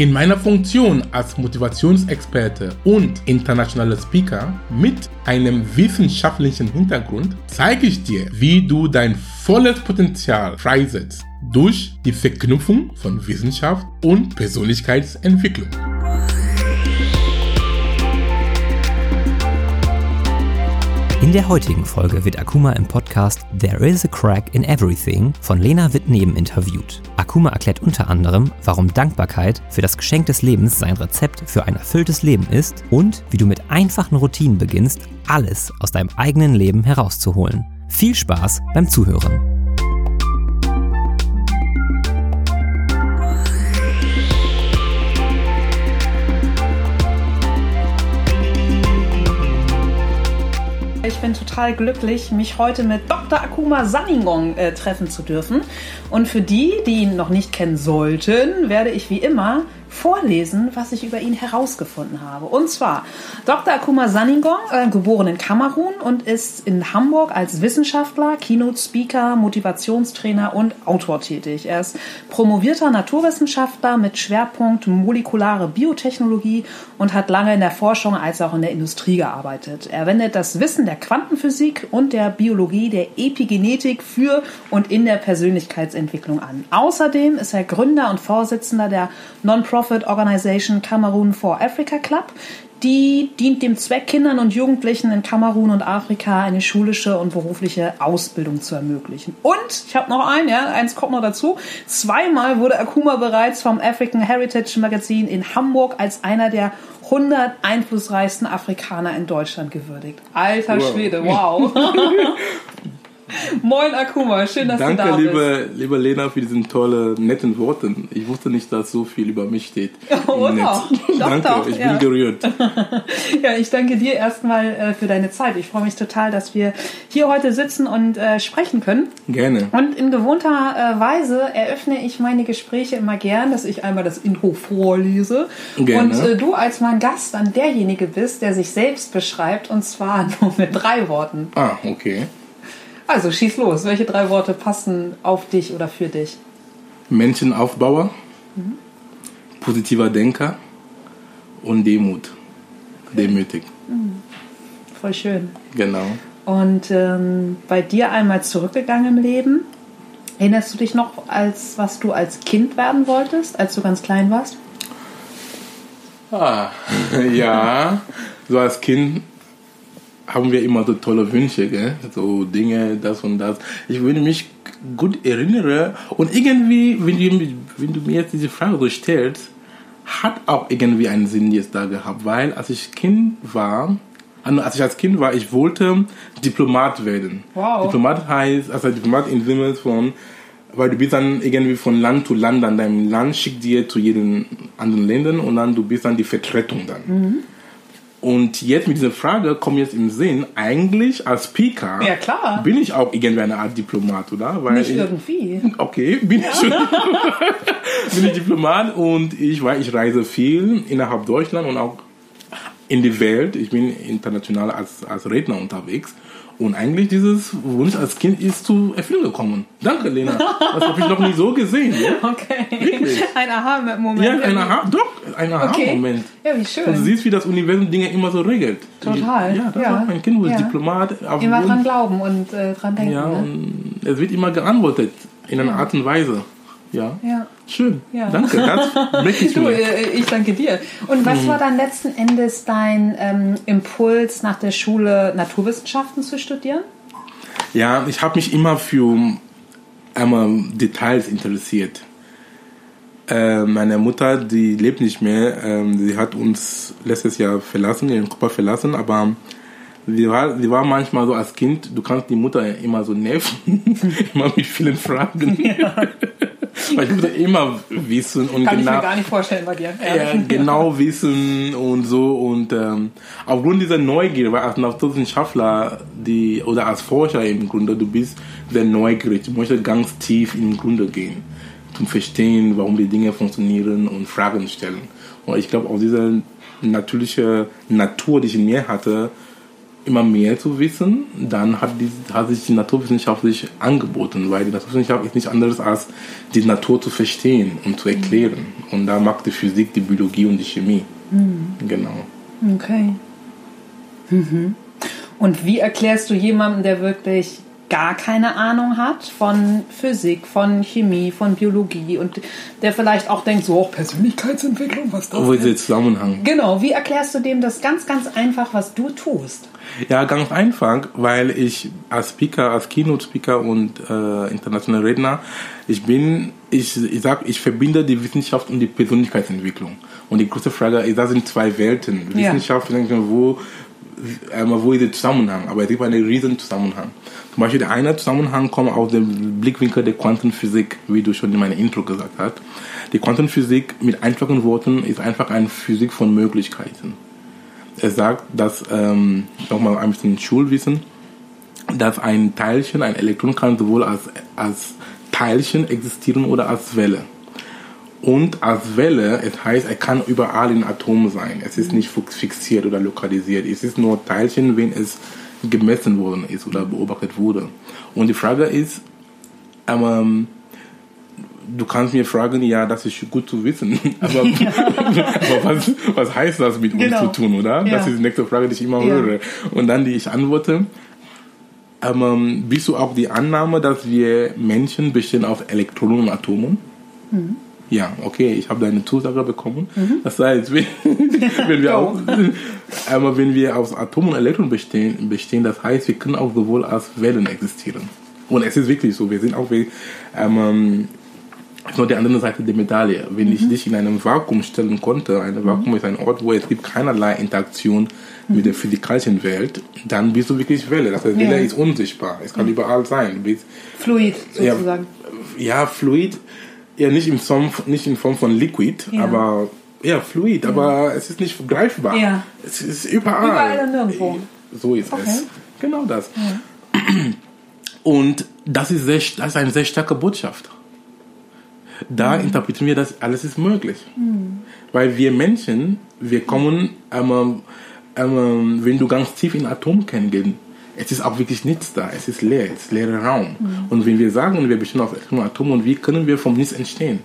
In meiner Funktion als Motivationsexperte und internationaler Speaker mit einem wissenschaftlichen Hintergrund zeige ich dir, wie du dein volles Potenzial freisetzt durch die Verknüpfung von Wissenschaft und Persönlichkeitsentwicklung. In der heutigen Folge wird Akuma im Podcast There is a Crack in Everything von Lena Wittneben interviewt. Akuma erklärt unter anderem, warum Dankbarkeit für das Geschenk des Lebens sein Rezept für ein erfülltes Leben ist und wie du mit einfachen Routinen beginnst, alles aus deinem eigenen Leben herauszuholen. Viel Spaß beim Zuhören. Bin total glücklich, mich heute mit Dr. Akuma Saningong äh, treffen zu dürfen. Und für die, die ihn noch nicht kennen sollten, werde ich wie immer vorlesen, was ich über ihn herausgefunden habe. Und zwar Dr. Akuma Saningong, äh, geboren in Kamerun und ist in Hamburg als Wissenschaftler, Keynote-Speaker, Motivationstrainer und Autor tätig. Er ist promovierter Naturwissenschaftler mit Schwerpunkt molekulare Biotechnologie und hat lange in der Forschung als auch in der Industrie gearbeitet. Er wendet das Wissen der Quantenphysik und der Biologie der Epigenetik für und in der Persönlichkeitsentwicklung an. Außerdem ist er Gründer und Vorsitzender der Non-Profit Organization Cameroon for Africa Club. Die dient dem Zweck, Kindern und Jugendlichen in Kamerun und Afrika eine schulische und berufliche Ausbildung zu ermöglichen. Und ich habe noch einen, ja, eins kommt noch dazu. Zweimal wurde Akuma bereits vom African Heritage Magazine in Hamburg als einer der 100 einflussreichsten Afrikaner in Deutschland gewürdigt. Alter Wow. Schwede, wow. Moin Akuma, schön, dass Danke, du da bist. liebe, liebe Lena, für diesen tollen, netten Worten. Ich wusste nicht, dass so viel über mich steht. Oh. Doch, Danke, doch, ich ja. bin gerührt. Ja, ich danke dir erstmal äh, für deine Zeit. Ich freue mich total, dass wir hier heute sitzen und äh, sprechen können. Gerne. Und in gewohnter äh, Weise eröffne ich meine Gespräche immer gern, dass ich einmal das Intro vorlese Gerne. und äh, du als mein Gast dann derjenige bist, der sich selbst beschreibt und zwar nur mit drei Worten. Ah, okay. Also schieß los. Welche drei Worte passen auf dich oder für dich? Menschenaufbauer, positiver Denker und Demut. Demütig. Voll schön. Genau. Und ähm, bei dir einmal zurückgegangen im Leben. Erinnerst du dich noch, als was du als Kind werden wolltest, als du ganz klein warst? Ah, ja. So als Kind haben wir immer so tolle Wünsche, gell? So Dinge, das und das. Ich würde mich gut erinnern und irgendwie, wenn du, wenn du mir jetzt diese Frage so stellst, hat auch irgendwie einen Sinn jetzt da gehabt, weil als ich Kind war, als ich als Kind war, ich wollte Diplomat werden. Wow. Diplomat heißt, also Diplomat im Sinne von, weil du bist dann irgendwie von Land zu Land, dann dein Land schickt dir zu jedem anderen Ländern und dann du bist dann die Vertretung dann. Mhm. Und jetzt mit dieser Frage kommt jetzt im Sinn, eigentlich als Speaker Ja, klar. bin ich auch irgendwie eine Art Diplomat, oder? Weil Nicht ich, irgendwie. Okay, bin ich schon. bin ich Diplomat und ich, weil ich reise viel innerhalb Deutschland und auch in die Welt. Ich bin international als, als Redner unterwegs. Und eigentlich dieses Wunsch als Kind ist zu Erfüllung gekommen. Danke, Lena. Das habe ich noch nie so gesehen. Ja, Okay. Wirklich? Ein Aha-Moment. ja ein Aha, doch, ein Aha-Moment. Ja, wie Und du schön. siehst, wie das Universum Dinge immer so regelt. Total, Ja, das ja. war ein Kind, wo Ja. Diplomat auf Immer dran glauben und äh, dran denken. Ja, ne? und es wird immer geantwortet in einer Art und Weise. Ja. Ja. Schön. Ja. Danke. Möchte ich Du, äh, ich danke dir. Und Mhm. was war dann letzten Endes dein ähm, Impuls, nach der Schule Naturwissenschaften zu studieren? Ja, ich habe mich immer für einmal Details interessiert. Äh, meine Mutter, die lebt nicht mehr. Ähm, sie hat uns letztes Jahr verlassen, ihren Körper verlassen, aber sie war, sie war manchmal so als Kind, du kannst die Mutter immer so nerven, immer mit vielen Fragen. Weil ich wollte immer wissen und Kann ich genau. mir gar nicht vorstellen bei dir. ja, genau wissen und so und ähm, aufgrund dieser Neugier, weil als Naturwissenschaftler die oder als Forscher im Grunde, du bist sehr neugierig, du möchtest ganz tief im Grunde gehen. zum Verstehen, warum die Dinge funktionieren und Fragen stellen. Und ich glaube, aus dieser natürlichen Natur, die ich in mir hatte, immer mehr zu wissen, dann hat, die, hat sich die Naturwissenschaft sich angeboten, weil die Naturwissenschaft ist nicht anderes als die Natur zu verstehen und zu erklären. Und da macht die Physik, die Biologie und die Chemie. Mhm. Genau. Okay. Mhm. Und wie erklärst du jemandem, der wirklich gar keine Ahnung hat von Physik, von Chemie, von Biologie und der vielleicht auch denkt, so auch Persönlichkeitsentwicklung, was das Wo ist der Zusammenhang? Genau, wie erklärst du dem das ganz, ganz einfach, was du tust? Ja, ganz einfach, weil ich als Speaker, als Keynote-Speaker und äh, internationaler Redner, ich bin, ich, ich sag, ich verbinde die Wissenschaft und die Persönlichkeitsentwicklung. Und die große Frage ist, das sind zwei Welten. Ja. Wissenschaft, wo, einmal, wo ist der Zusammenhang? Aber es gibt einen riesen Zusammenhang. Zum Beispiel der eine Zusammenhang kommt aus dem Blickwinkel der Quantenphysik, wie du schon in meinem Intro gesagt hast. Die Quantenphysik mit einfachen Worten ist einfach eine Physik von Möglichkeiten. Er sagt, dass, ähm, nochmal ein bisschen Schulwissen, dass ein Teilchen, ein Elektron kann sowohl als, als Teilchen existieren oder als Welle. Und als Welle, es heißt, er kann überall in Atomen sein. Es ist nicht fixiert oder lokalisiert. Es ist nur Teilchen, wenn es gemessen worden ist oder beobachtet wurde. Und die Frage ist, ähm, du kannst mir fragen, ja, das ist gut zu wissen, aber, aber was, was heißt das mit genau. uns zu tun, oder? Ja. Das ist die nächste Frage, die ich immer ja. höre. Und dann die ich antworte, ähm, bist du auch die Annahme, dass wir Menschen bestehen aus Elektronen und Atomen? Mhm. Ja, okay, ich habe deine Zusage bekommen. Mhm. Das heißt, wenn, wenn wir auch, aber wenn wir aus Atomen und Elektronen bestehen, bestehen, das heißt, wir können auch sowohl als Wellen existieren. Und es ist wirklich so, wir sind auch wie, ähm, nur die andere Seite der Medaille. Wenn mhm. ich dich in einem Vakuum stellen konnte, ein Vakuum mhm. ist ein Ort, wo es gibt keinerlei Interaktion mhm. mit der physikalischen Welt, dann bist du wirklich Welle. Das heißt, Welle ja. ist unsichtbar. Es kann mhm. überall sein. Fluid sozusagen. Ja, ja, Fluid ja, nicht in Form, nicht in Form von Liquid, ja. aber ja, Fluid, aber es ist nicht greifbar. Ja. Es ist überall. Überall und nirgendwo. So ist okay. es. Genau das. Und das ist, sehr, das ist eine sehr starke Botschaft. Da mhm. interpretieren wir, dass alles ist möglich. Mhm. Weil wir Menschen, wir kommen, ähm, ähm, wenn du ganz tief in Atomkern gehst, es ist auch wirklich nichts da. Es ist leer, es ist leerer Raum. Mhm. Und wenn wir sagen, wir bestehen aus Atomen, und wie können wir vom Nichts entstehen?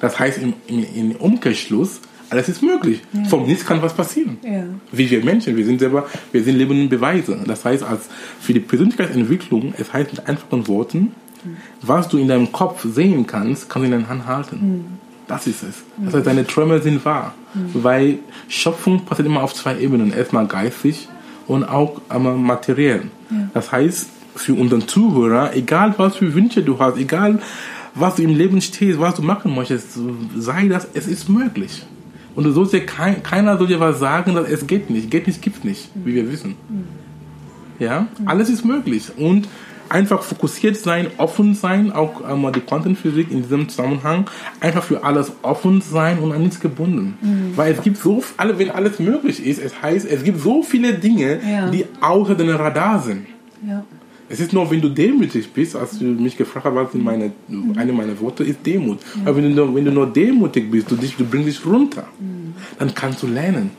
Das heißt im, im, im, Umkehrschluss, alles ist möglich. Ja. Vom Nichts kann was passieren. Ja. Wie wir Menschen, wir sind selber, wir sind lebende Beweise. Das heißt, als für die Persönlichkeitsentwicklung, es heißt mit einfachen Worten, mhm. was du in deinem Kopf sehen kannst, kannst du in deiner Hand halten. Mhm. Das ist es. Das heißt, deine Träume sind wahr. Mhm. Weil Schöpfung passiert immer auf zwei Ebenen. Erstmal geistig und auch ähm, materiell. Ja. Das heißt, für unseren Zuhörer, egal was für Wünsche du hast, egal was du im Leben stehst, was du machen möchtest, sei das, es ist möglich. Und du sollst dir kein, keiner soll dir was sagen, dass es geht nicht. Geht nicht, gibt nicht, wie wir wissen. Mhm. Ja, alles ist möglich. Und einfach fokussiert sein, offen sein, auch ähm, die Quantenphysik in diesem Zusammenhang, einfach für alles offen sein und an nichts gebunden. Mhm. Weil es gibt so, alle, wenn alles möglich ist, es heißt, es gibt so viele Dinge, ja. die außer dem Radar sind. Ja. Es ist nur, wenn du demütig bist, als du mich gefragt hast, meine, mhm. eine meiner Worte ist Demut. Ja. Aber wenn du, nur, wenn du nur demütig bist, du, dich, du bringst dich runter, mhm. dann kannst du lernen.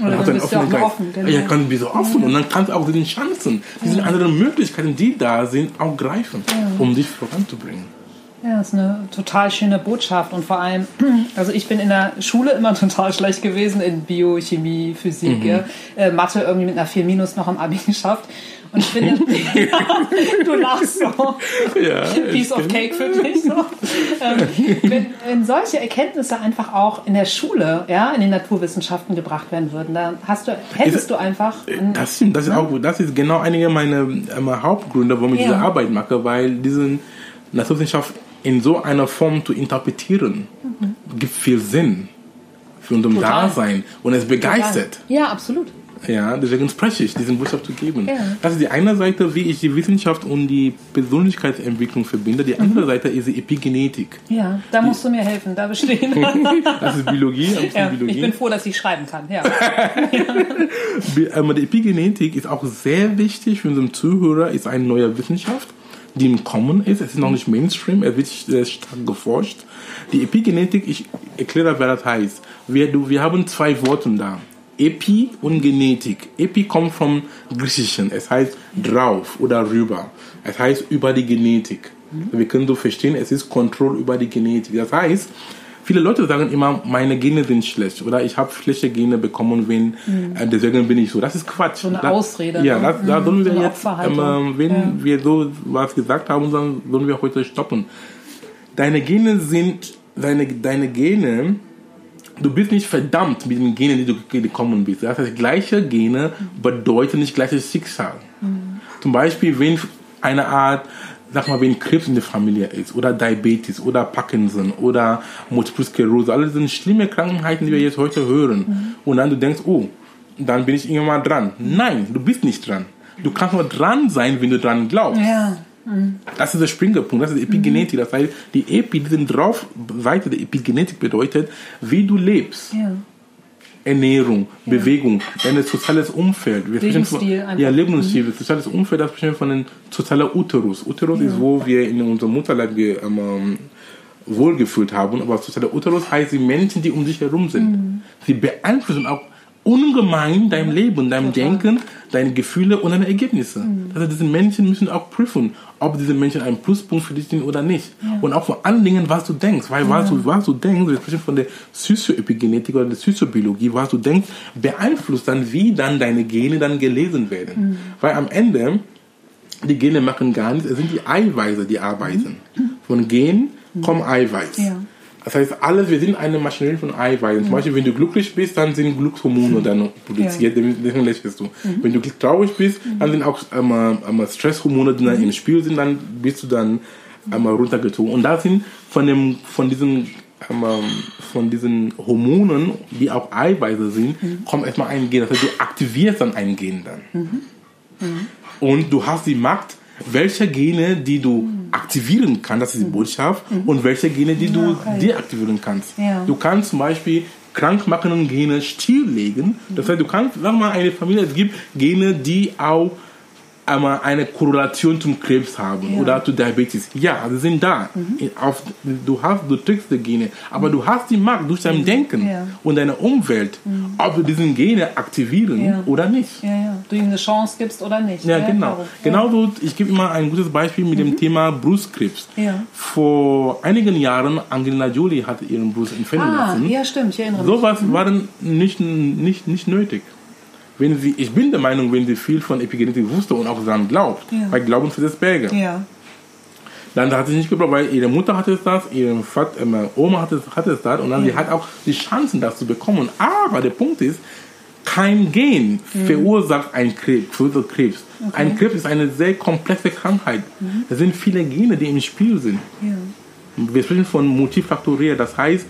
Mhm. Oder dann bist du auch offen. Genau. Ja, kann du offen und dann kannst du auch diese Chancen, diese ja. anderen Möglichkeiten, die da sind, auch greifen, ja. um dich voranzubringen. Ja, das ist eine total schöne Botschaft und vor allem, also ich bin in der Schule immer total schlecht gewesen in Bio, Chemie, Physik, mhm. ja. äh, Mathe irgendwie mit einer 4 Minus noch am Abi geschafft und ich finde, du lachst so. Ja, Piece of Cake für dich. So. Ähm, wenn, wenn, solche Erkenntnisse einfach auch in der Schule, ja, in den Naturwissenschaften gebracht werden würden, dann hast du, hättest du einfach. Ein, das, stimmt, das, ist auch, das ist genau einige meiner ähm, Hauptgründe, warum ich ja. diese Arbeit mache, weil diese Naturwissenschaft in so einer Form zu interpretieren, mhm. gibt viel Sinn für unser Dasein und es begeistert. Total. Ja, absolut. Ja, deswegen spreche ich, diesen Botschaft zu geben. Ja. Das ist die eine Seite, wie ich die Wissenschaft und die Persönlichkeitsentwicklung verbinde. Die andere mhm. Seite ist die Epigenetik. Ja, da musst du mir helfen, da bestehen. das ist Biologie, ja, Biologie. Ich bin froh, dass ich schreiben kann. Ja. die Epigenetik ist auch sehr wichtig für unseren Zuhörer, ist eine neue Wissenschaft die im Kommen ist. Es ist noch nicht Mainstream, es wird sehr stark geforscht. Die Epigenetik, ich erkläre, wer das heißt. Wir, du, wir haben zwei Worte da. Epi und Genetik. Epi kommt vom Griechischen. Es heißt drauf oder rüber. Es heißt über die Genetik. Wir können so verstehen, es ist Kontrolle über die Genetik. Das heißt, viele Leute sagen immer, meine Gene sind schlecht oder ich habe schlechte Gene bekommen, wenn, äh, deswegen bin ich so. Das ist Quatsch. So eine Da- Ausrede, Ja, das, da Mhm. sollen wir So jetzt, ähm, wenn Ja. wir so was gesagt haben, dann sollen wir heute stoppen. Deine Gene sind, deine, deine Gene, du bist nicht verdammt mit den Genen, die du gekommen bist. Das heißt, gleiche Gene bedeuten nicht gleiches Schicksal. Zum Beispiel, wenn eine Art, sag mal, wenn Krebs in der Familie ist, oder Diabetes, oder Parkinson, oder Multiple Sklerose, alles sind schlimme Krankheiten, die wir jetzt heute hören. Und dann du denkst, oh, dann bin ich irgendwann mal dran. Nein, du bist nicht dran. Du kannst nur dran sein, wenn du dran glaubst. Ja. Das ist der Springerpunkt, das ist Epigenetik. Das heißt, die Epi, die sind drauf, Seite der Epigenetik bedeutet, wie du lebst. Ja. Ernährung, Bewegung, dein soziales Umfeld. Wir von- Lebensstil. Mhm. Ja, Lebensstil. Das soziales Umfeld, das bestimmt von dem sozialen Uterus. Uterus ist, wo wir in unserem Mutterleib ge, ähm, wohlgefühlt haben. Aber sozialer Uterus heißt die Menschen, die um dich herum sind. Mhm. Sie beeinflussen auch ungemein dein Leben, dein Denken, deine Gefühle und deine Ergebnisse. Mhm. Also diese Menschen müssen auch prüfen, ob diese Menschen ein Pluspunkt für dich sind oder nicht. Und auch vor allen Dingen, was du denkst. Weil was, du, was du denkst, wir sprechen von der Psychoepigenetik oder der Psychobiologie, was du denkst, beeinflusst dann, wie dann deine Gene dann gelesen werden. Weil am Ende, die Gene machen gar nichts, es sind die Eiweiße, die arbeiten. Von Gen kommen Eiweiß. Ja. Das heißt, alles, wir sind eine Maschinerie von Eiweißen. Zum Beispiel, wenn du glücklich bist, dann sind Glückshormone dann produziert, deswegen lächelst du. Wenn du traurig bist, dann sind auch ähm, ähm, Stresshormone, die dann im Spiel sind, dann bist du dann ähm, runtergezogen. Und da sind von, dem, von diesen ähm, von diesen Hormonen, die auch Eiweiße sind, kommt erstmal ein Gen. Das heißt, du aktivierst dann ein Gen dann. Und du hast die Macht, welche Gene, die du aktivieren kannst, das ist die Botschaft, und welche Gene, die du okay. deaktivieren kannst. Ja. Du kannst zum Beispiel krankmachende Gene stilllegen. Das heißt, du kannst, sag mal, eine Familie, es gibt Gene, die auch einmal eine Korrelation zum Krebs haben Ja. oder zu Diabetes. Ja, sie sind da. Auf, du hast, du trägst die Gene, aber du hast die Macht durch dein Denken Ja. und deine Umwelt, ob du diesen Gene aktivieren Ja. oder nicht. Ja, ja. Du ihm eine Chance gibst oder nicht. Ja, genau. Genauso, ich gebe immer ein gutes Beispiel mit dem Thema Brustkrebs. Vor einigen Jahren, Angelina Jolie hatte ihren Brust entfernen Ah, lassen. ja, stimmt. Ich erinnere mich. Sowas war dann nicht, nicht, nicht nötig. Wenn sie, ich bin der Meinung, wenn sie viel von Epigenetik wusste und auch daran glaubt, Ja. weil Glauben für das Berge, Ja. dann hat sie nicht gebraucht, weil ihre Mutter hatte es das, ihre Vater, äh, Oma hatte, es- hatte es das und dann sie hat auch die Chancen, das zu bekommen. Aber der Punkt ist, kein Gen verursacht einen Krebs. Krebs. Ein Krebs ist eine sehr komplexe Krankheit. Es sind viele Gene, die im Spiel sind. Ja. Wir sprechen von multifaktoriell. Das heißt,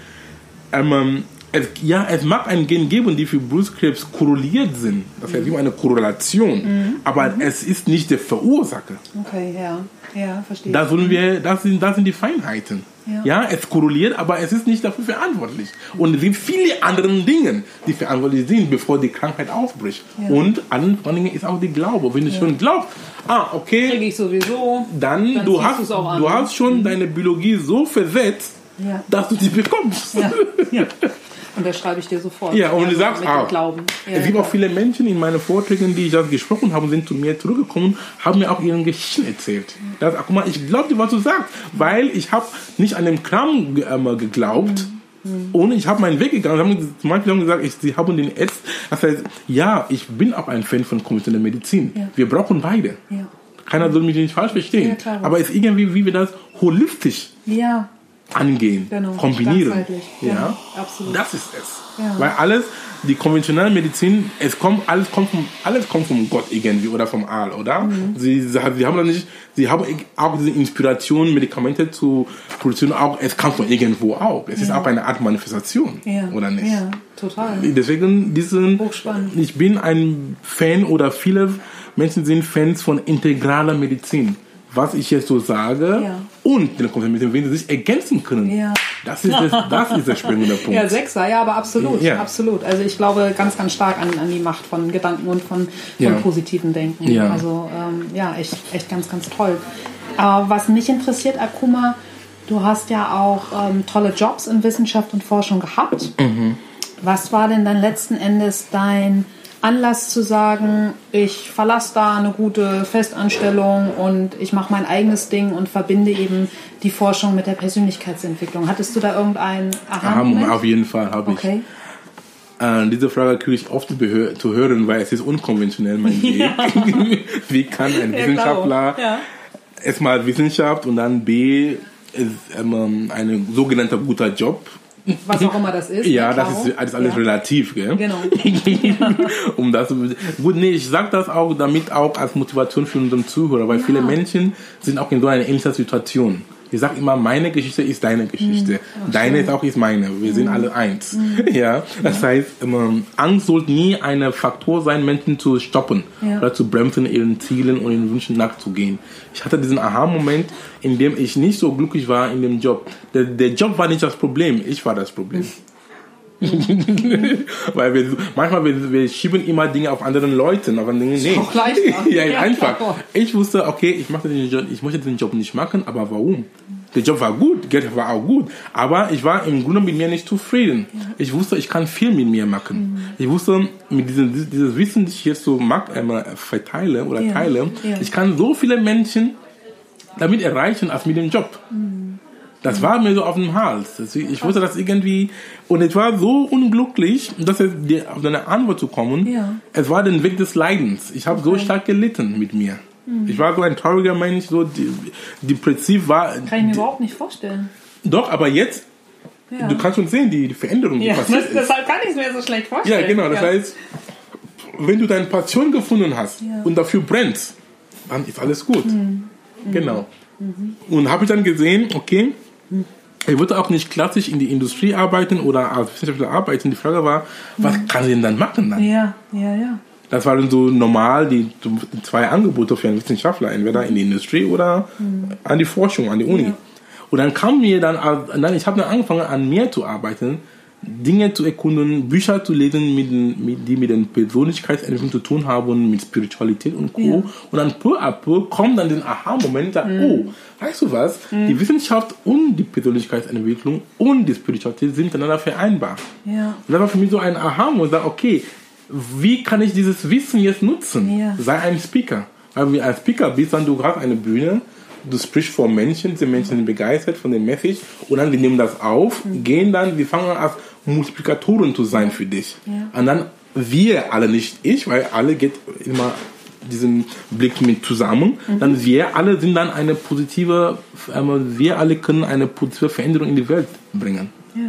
ähm, es, ja, es mag ein Gen geben, die für Brustkrebs korreliert sind. Das heißt, es gibt eine Korrelation. Aber es ist nicht der Verursacher. Okay, ja. Ja, verstehe. Da sollen wir, das sind, das sind die Feinheiten. Ja. Ja. es korreliert, aber es ist nicht dafür verantwortlich. Und es sind viele andere Dinge, die verantwortlich sind, bevor die Krankheit aufbricht. Ja. Und an, vor allen Dingen ist auch die Glaube. Wenn du schon glaubst, ah, okay, Kriege ich sowieso. dann, Dann du, hast, du hast schon deine Biologie so versetzt, Ja. dass du die bekommst. Ja. ja. Und das schreibe ich dir sofort. Ja, und du so sagst, ah, Glauben. Ja, es gibt ja. auch viele Menschen in meinen Vorträgen, die das gesprochen haben, sind zu mir zurückgekommen, haben mir auch ihren Geschichten erzählt. Das, guck mal, ich glaube dir, was du sagst, weil ich habe nicht an den Kram ähm, geglaubt. Mhm. Und ich habe meinen Weg gegangen. Sie haben, zum Beispiel haben gesagt, ich, sie haben den Ärzten, das heißt, ja, ich bin auch ein Fan von konventioneller Medizin. Ja. Wir brauchen beide. Ja. Keiner soll mich nicht falsch verstehen. Ja. Aber es ist irgendwie, wie wir das holistisch ja, angehen, Genau, kombinieren. Ja, Genau, absolut. Das ist es. Ja. Weil alles, die konventionelle Medizin, es kommt, alles kommt vom, alles kommt vom Gott irgendwie oder vom All, oder? Mhm. Sie, sie, sie haben da nicht, sie haben auch diese Inspiration, Medikamente zu produzieren, auch, es kommt von irgendwo auch. Es ist Ja. auch eine Art Manifestation, ja. oder nicht? Ja, total. Deswegen diesen, Hochspannend. ich bin ein Fan oder viele Menschen sind Fans von integraler Medizin. Was ich jetzt so sage Ja. und den Medizin, wenn sie sich ergänzen können. Ja. Das ist, das, das ist der springende Punkt. Ja, Sechser, ja, aber absolut, Ja. absolut. Also ich glaube ganz, ganz stark an, an die Macht von Gedanken und von, von positiven Denken. Ja. Also ähm, ja, echt, echt ganz, ganz toll. Aber was mich interessiert, Akuma, du hast ja auch ähm, tolle Jobs in Wissenschaft und Forschung gehabt. Was war denn dann letzten Endes dein Anlass zu sagen, ich verlasse da eine gute Festanstellung und ich mache mein eigenes Ding und verbinde eben die Forschung mit der Persönlichkeitsentwicklung? Hattest du da irgendeinen Aha-Moment? Aha, auf jeden Fall habe Okay. ich. Äh, diese Frage kriege ich oft zu hören, weil es ist unkonventionell, mein Weg. Wie kann ein Ja, Wissenschaftler. Ja. erstmal Wissenschaft und dann B ist ähm, ein sogenannter guter Job. Was auch immer das ist. Ja, ne, das ist alles, alles ja. relativ, gell? Genau. um das gut nee ich sag das auch damit auch als Motivation für unseren Zuhörer weil viele Menschen sind auch in so einer ähnlichen Situation ich sag immer meine Geschichte ist deine Geschichte. Deine ist auch ist meine. Wir sind alle eins. Ja das heißt ähm, Angst sollte nie ein Faktor sein Menschen zu stoppen Ja. oder zu bremsen ihren Zielen und ihren Wünschen nachzugehen. Ich hatte diesen Aha-Moment in dem ich nicht so glücklich war in dem Job. Der, der Job war nicht das Problem ich war das Problem weil wir manchmal wir, wir schieben immer Dinge auf anderen Leuten, aber nee, nee. auch leichter. ja, Ja, einfach. klar. Ich wusste, okay, ich mache den Job, ich möchte den Job nicht machen, aber warum? Der Job war gut, Geld war auch gut, aber ich war im Grunde mit mir nicht zufrieden. Ich wusste, ich kann viel mit mir machen. Ich wusste, mit diesem dieses Wissen, das ich jetzt so mag, einmal verteile oder Ja, teile, ja. ich kann so viele Menschen damit erreichen als mit dem Job. Das war mir so auf dem Hals. Ich wusste das irgendwie und ich war so unglücklich, dass es dir auf deine Antwort zu kommen. Ja. Es war den Weg des Leidens. Ich habe so stark gelitten mit mir. Ich war so ein trauriger Mensch, so de- depressiv war. Kann ich mir überhaupt nicht vorstellen. Doch, aber jetzt, Ja. du kannst schon sehen, die, die Veränderung, die ja, passiert das, ist. deshalb kann ich es mir so schlecht vorstellen. Ja, genau. Das Ja. heißt, wenn du deine Passion gefunden hast und dafür brennst, dann ist alles gut. Mhm. Genau. Und habe ich dann gesehen, okay, ich wollte auch nicht klassisch in die Industrie arbeiten oder als Wissenschaftler arbeiten. Die Frage war, was kann ich denn dann machen dann? ja, ja, ja. Das waren so normal die, zwei Angebote für einen Wissenschaftler, entweder in die Industrie oder an die Forschung, an die Uni. Ja. Und dann kam mir dann, dann ich habe dann angefangen an mir zu arbeiten, Dinge zu erkunden, Bücher zu lesen, mit, mit, die mit den Persönlichkeitsentwicklung zu tun haben, mit Spiritualität und Co. Ja. Und dann peu à peu kommt dann den Aha-Moment, sagt, oh, weißt du was, die Wissenschaft und die Persönlichkeitsentwicklung und die Spiritualität sind miteinander vereinbar. Ja. Und das war für mich so ein Aha, wo ich sage, okay, wie kann ich dieses Wissen jetzt nutzen? Ja. Sei ein Speaker. Weil wenn du ein Speaker bist, dann du hast eine Bühne, du sprichst vor Menschen, die Menschen sind begeistert von der Message und dann wir nehmen das auf, Mhm. gehen dann, wir fangen an als Multiplikatoren zu sein für dich. Ja. Und dann wir alle, nicht ich, weil alle geht immer diesen Blick mit zusammen, Mhm. dann wir alle sind dann eine positive, wir alle können eine positive Veränderung in die Welt bringen. ja.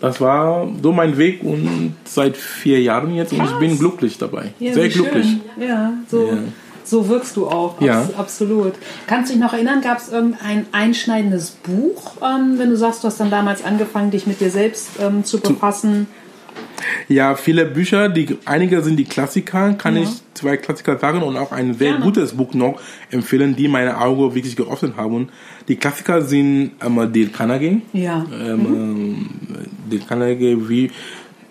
Das war so mein Weg und seit vier Jahren jetzt und ich bin glücklich dabei. Ja, Sehr glücklich. Schön. Ja, so, Ja. So wirkst du auch. Ja. Abs absolut. Kannst du dich noch erinnern, gab es irgendein einschneidendes Buch, ähm, wenn du sagst, du hast dann damals angefangen, dich mit dir selbst ähm, zu befassen? Ja, viele Bücher, die, einige sind die Klassiker, kann Ja. ich zwei Klassiker sagen und auch ein sehr Gerne. gutes Buch noch empfehlen, die meine Augen wirklich geöffnet haben. Die Klassiker sind ähm, Dale Carnegie, Ja. ähm, ähm, Dale Carnegie, wie,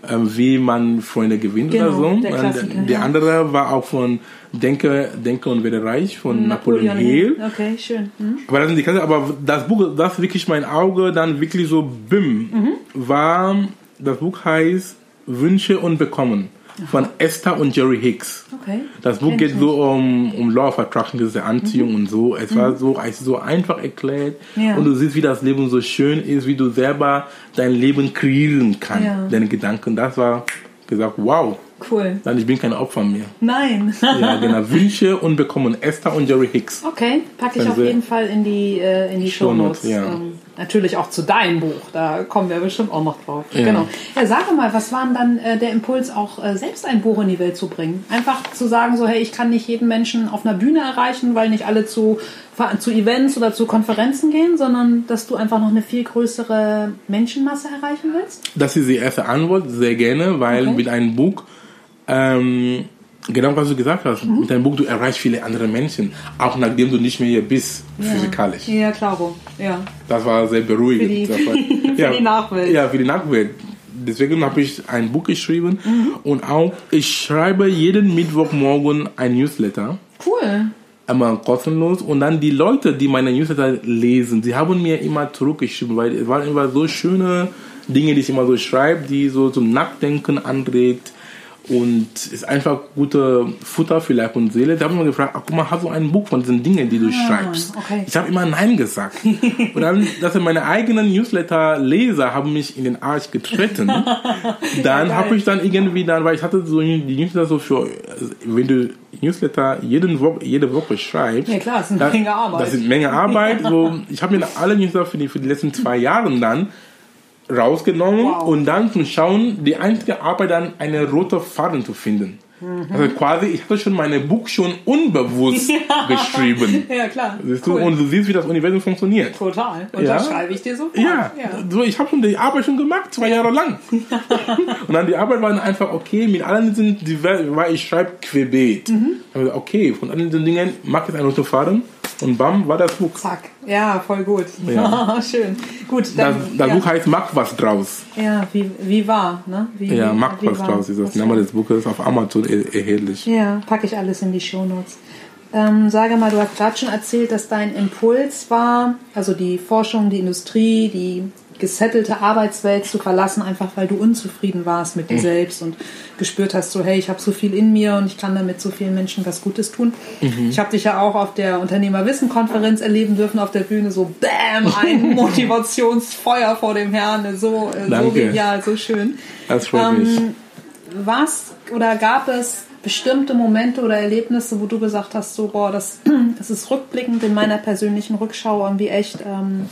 wie man Freunde gewinnt Genau, oder so. der Und Klassiker, der andere war auch von Denke, Denke und werde reich von Napoleon, Hill. Okay, schön. Mhm. Aber das sind die Klasse, aber das Buch, das wirklich mein Auge dann wirklich so bim, war, das Buch heißt Wünsche und Bekommen von Esther und Jerry Hicks. Okay. Das Buch geht so um, um Law of Attraction, der Anziehung und so. Es war so, ist so einfach erklärt Ja. und du siehst, wie das Leben so schön ist, wie du selber dein Leben kreieren kannst, Ja. deine Gedanken. Das war gesagt, wow, Cool. dann ich bin kein Opfer mehr. Nein. Ja, genau. Wünsche und Bekommen. Esther und Jerry Hicks. Okay, packe ich auf jeden Fall in die, äh, in die Shownotes, Shownotes. ja. Ähm, natürlich auch zu deinem Buch, da kommen wir bestimmt auch noch drauf. Ja. Genau. Ja, sage mal, was war denn dann äh, der Impuls, auch äh, selbst ein Buch in die Welt zu bringen? Einfach zu sagen, so, hey, ich kann nicht jeden Menschen auf einer Bühne erreichen, weil nicht alle zu, zu Events oder zu Konferenzen gehen, sondern dass du einfach noch eine viel größere Menschenmasse erreichen willst? Das ist die erste Antwort, sehr gerne, weil Okay. mit einem Buch, ähm, genau was du gesagt hast, Mhm. mit einem Buch, du erreichst viele andere Menschen, auch nachdem du nicht mehr hier bist, physikalisch. Ja, klaro. Ja. Das war sehr beruhigend. Für die- für die Nachwelt. Ja, für die Nachwelt. Deswegen habe ich ein Buch geschrieben Mhm. und auch, ich schreibe jeden Mittwochmorgen ein Newsletter. Cool. einmal kostenlos und dann die Leute, die meine Newsletter lesen, sie haben mir immer zurückgeschrieben, weil es waren immer so schöne Dinge, die ich immer so schreibe, die so zum Nachdenken anregt und ist einfach gute Futter für Leib und Seele. Da haben wir gefragt, ach, guck mal, hast du ein Buch von diesen Dingen, die du ah, schreibst? Okay. Ich habe immer Nein gesagt. und dann, dass meine eigenen Newsletter-Leser haben mich in den Arsch getreten. dann ja, habe ich dann irgendwie dann, weil ich hatte so die Newsletter so für, wenn du Newsletter jeden Wo jede Woche schreibst. Ja klar, das ist eine Menge Arbeit. Das ist Menge Arbeit. so, ich habe mir alle Newsletter für die, für die letzten zwei Jahre dann rausgenommen wow. und dann zu schauen, die einzige Arbeit dann eine rote Faden zu finden. Mhm. Also quasi, ich hatte schon meine Buch schon unbewusst ja. geschrieben. Ja, klar. Siehst du? Cool. Und du siehst, wie das Universum funktioniert. Total. Und ja? das schreibe ich dir so vor. Ja. ja. So, ich habe schon die Arbeit schon gemacht, zwei Jahre lang. und dann die Arbeit war dann einfach, okay, mit allen diesen, weil ich schreibe querbeet. Mhm. Okay, von allen diesen Dingen, mach jetzt einen roten Faden und bam, war das Buch. Zack. Ja, voll gut. Ja. Schön. Gut, dann, das, das ja. Buch heißt Mach was draus. Ja, wie, wie war, ne? Wie, ja, Mach was war, draus ist das Name des Buches auf Amazon erhältlich. Ja, packe ich alles in die Shownotes. Ähm, sage mal, du hast gerade schon erzählt, dass dein Impuls war, also die Forschung, die Industrie, die gesettelte Arbeitswelt zu verlassen, einfach weil du unzufrieden warst mit dir mhm. selbst und gespürt hast, so hey, ich habe so viel in mir und ich kann damit so vielen Menschen was Gutes tun. Mhm. Ich habe dich ja auch auf der Unternehmerwissen-Konferenz erleben dürfen, auf der Bühne so Bam, ein Motivationsfeuer vor dem Herrn, so, äh, so genial, so schön. Das freut ähm, mich. Was oder gab es bestimmte Momente oder Erlebnisse, wo du gesagt hast, so boah, das, das ist rückblickend in meiner persönlichen Rückschau irgendwie echt ähm,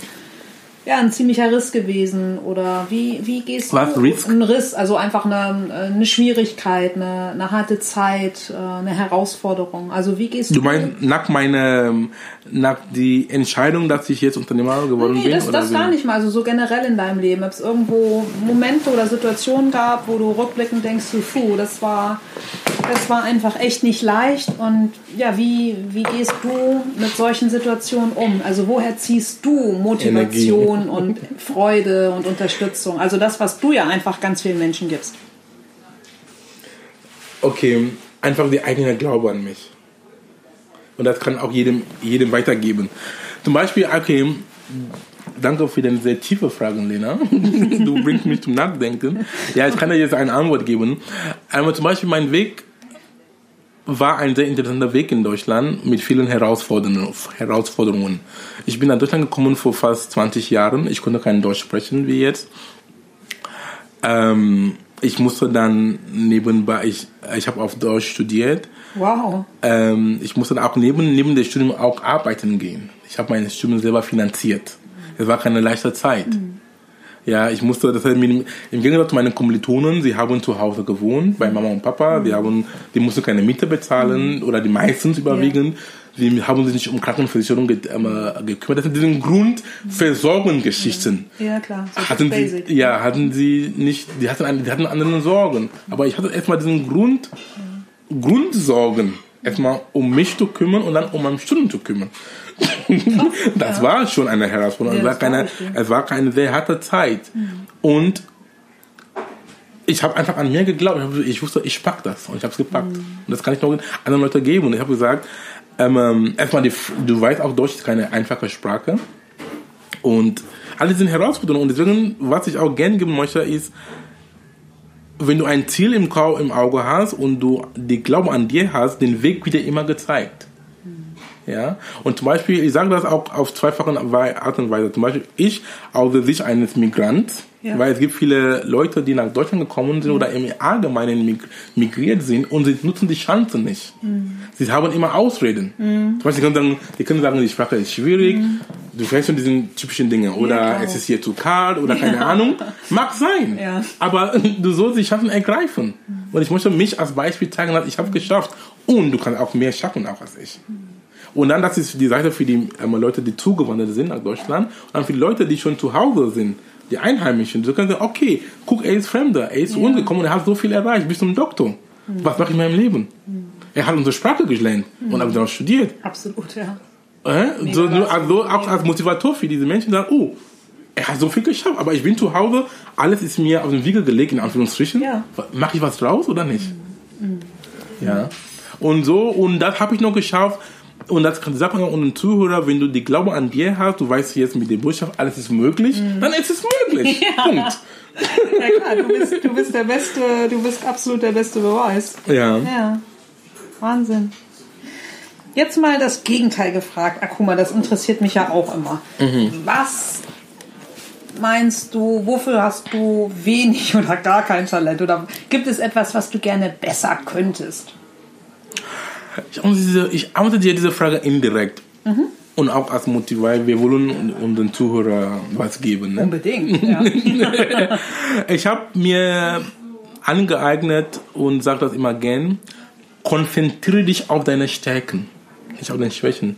ja, ein ziemlicher Riss gewesen oder wie, wie gehst Was, du? Riss? Ein Riss, also einfach eine, eine Schwierigkeit, eine, eine harte Zeit, äh, eine Herausforderung. Also wie gehst du? Du meinst nach meiner, nach die Entscheidung, dass ich jetzt Unternehmer geworden nee, bin? Das, oder das gar nicht mal, also so generell in deinem Leben. Ob es irgendwo Momente oder Situationen gab, wo du rückblickend denkst, puh, das war, das war einfach echt nicht leicht und ja, wie, wie gehst du mit solchen Situationen um? Also woher ziehst du Motivation? Motivation und Freude und Unterstützung. Also das, was du ja einfach ganz vielen Menschen gibst. Okay, einfach der eigene Glaube an mich. Und das kann auch jedem, jedem weitergeben. Zum Beispiel, okay, danke für deine sehr tiefe Fragen, Lena. Du bringst mich zum Nachdenken. Ja, ich kann dir jetzt eine Antwort geben. Einmal zum Beispiel mein Weg war ein sehr interessanter Weg in Deutschland mit vielen Herausforderungen. Ich bin nach Deutschland gekommen vor fast 20 Jahren. Ich konnte kein Deutsch sprechen wie jetzt. Ähm, ich musste dann nebenbei, ich, ich habe auf Deutsch studiert. Wow. Ähm, ich musste dann auch neben, neben dem Studium auch arbeiten gehen. Ich habe mein Studium selber finanziert. Es war keine leichte Zeit. Mhm. Ja, ich musste, das heißt, im Gegensatz zu meinen Kommilitonen, sie haben zu Hause gewohnt, bei Mama und Papa, die, haben, die mussten keine Miete bezahlen mhm. oder die meistens überwiegend. Ja. Die haben sich nicht um Krankenversicherung ge äh, gekümmert. Das sind diese Grundversorgungsgeschichten. Ja, klar. So hatten sie, ja, hatten sie nicht, die hatten, die hatten andere Sorgen. Aber ich hatte erstmal diesen Grund, Grundsorgen erstmal um mich zu kümmern und dann um mein Studium zu kümmern. das ja. war schon eine Herausforderung. Ja, es, war keine, es war keine sehr harte Zeit. Mhm. Und ich habe einfach an mir geglaubt. Ich wusste, ich pack das. Und ich habe es gepackt. Mhm. Und das kann ich noch anderen Leuten geben. Und ich habe gesagt, ähm, ähm, erstmal, die, du weißt auch, Deutsch ist keine einfache Sprache. Und alle sind Herausforderungen. Und deswegen, was ich auch gerne geben möchte, ist, wenn du ein Ziel im, im Auge hast und du die Glaube an dir hast, den Weg wird dir immer gezeigt. Ja? Und zum Beispiel, ich sage das auch auf zweifache Art und Weise. Zum Beispiel, ich aus der Sicht eines Migrants, ja. weil es gibt viele Leute, die nach Deutschland gekommen sind mhm. oder im Allgemeinen migriert sind und sie nutzen die Chance nicht. Mhm. Sie haben immer Ausreden. Mhm. Zum Beispiel, die können, sagen, die können sagen, die Sprache ist schwierig, mhm. du kennst schon diese typischen Dinge. Oder ja, es ist hier zu kalt oder keine Ahnung. Mag sein. Ja. Aber du sollst die Chancen ergreifen. Mhm. Und ich möchte mich als Beispiel zeigen, dass ich habe es geschafft. Und du kannst auch mehr schaffen auch als ich. Mhm. Und dann, das ist die Seite für die ähm, Leute, die zugewandert sind nach Deutschland. Und dann für die Leute, die schon zu Hause sind, die Einheimischen. So können sagen, okay, guck, er ist Fremder, er ist zu uns gekommen und er hat so viel erreicht, bis zum Doktor. Mhm. Was mache ich in meinem Leben? Mhm. Er hat unsere Sprache gelernt mhm. und hat dann studiert. Absolut, ja. Äh? So, also auch als Motivator für diese Menschen sagen, oh, er hat so viel geschafft, aber ich bin zu Hause, alles ist mir auf den Wiegel gelegt, in Anführungsstrichen. Ja. Mache ich was draus oder nicht? Mhm. Ja. Und so, und das habe ich noch geschafft, und das kann sagen und ein Zuhörer, wenn du die Glaube an dir hast, du weißt jetzt mit der Botschaft, alles ist möglich, dann ist es möglich. Ja. Punkt. Ja klar, du bist, du bist der beste, du bist absolut der beste Beweis. Ja. Ja, Wahnsinn. Jetzt mal das Gegenteil gefragt, Akuma, das interessiert mich ja auch immer. Was meinst du, wofür hast du wenig oder gar kein Talent? Oder gibt es etwas, was du gerne besser könntest? Ich antworte, diese, ich antworte dir diese Frage indirekt. Mhm. Und auch als Motiv, weil wir wollen unseren Zuhörer was geben. Ne? Unbedingt. Ja. Ich habe mir angeeignet und sage das immer gern, konzentriere dich auf deine Stärken, nicht auf deine Schwächen.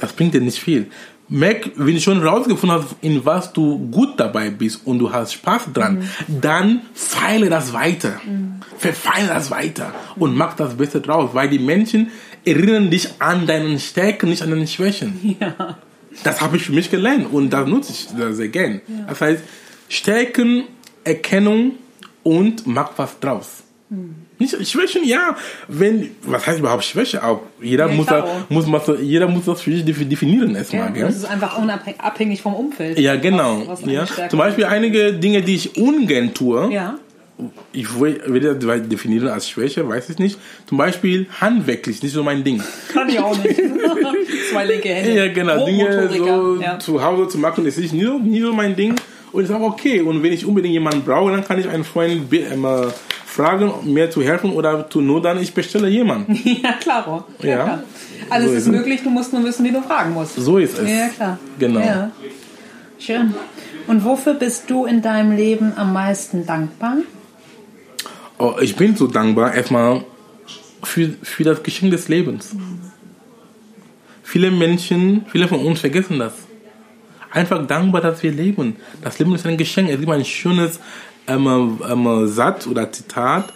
Das bringt dir nicht viel. Merk, wenn du schon rausgefunden hast, in was du gut dabei bist und du hast Spaß dran, dann feile das weiter. Verfeile das weiter und mach das Beste draus, weil die Menschen erinnern dich an deinen Stärken, nicht an deinen Schwächen. ja. Das habe ich für mich gelernt und das nutze ich sehr gern. Das heißt, Stärken, Erkennung und mach was draus. Nicht Schwächen, ja. Wenn, was heißt überhaupt Schwäche? Auch jeder, Ja, muss, da, muss, muss, jeder muss das für sich defi- definieren erstmal. Ja, gell? das ist einfach unabhängig abhängig vom Umfeld. Ja, genau. Was, was ja. Zum Beispiel einige Dinge, die ich ungern tue, Ja. ich will das definieren als Schwäche, weiß ich nicht. Zum Beispiel handwerklich, nicht so mein Ding. Kann ich auch nicht. Zwei linke Hände. Ja, genau. Dinge so Ja. zu Hause zu machen, ist nicht, nie, so, mein Ding. Und ist auch okay. Und wenn ich unbedingt jemanden brauche, dann kann ich einen Freund immer fragen, mir zu helfen oder zu nur dann, ich bestelle jemanden. Ja, klaro. Ja, Ja. klar. Alles So ist ist möglich, du musst nur wissen, wie du fragen musst. So ist es. Ja, klar. Genau. Ja. Schön. Und wofür bist du in deinem Leben am meisten dankbar? Oh, ich bin so dankbar erstmal für, für das Geschenk des Lebens. Viele Menschen, viele von uns vergessen das. Einfach dankbar, dass wir leben. Das Leben ist ein Geschenk. Es gibt ein schönes ähm, ähm, Satz oder Zitat,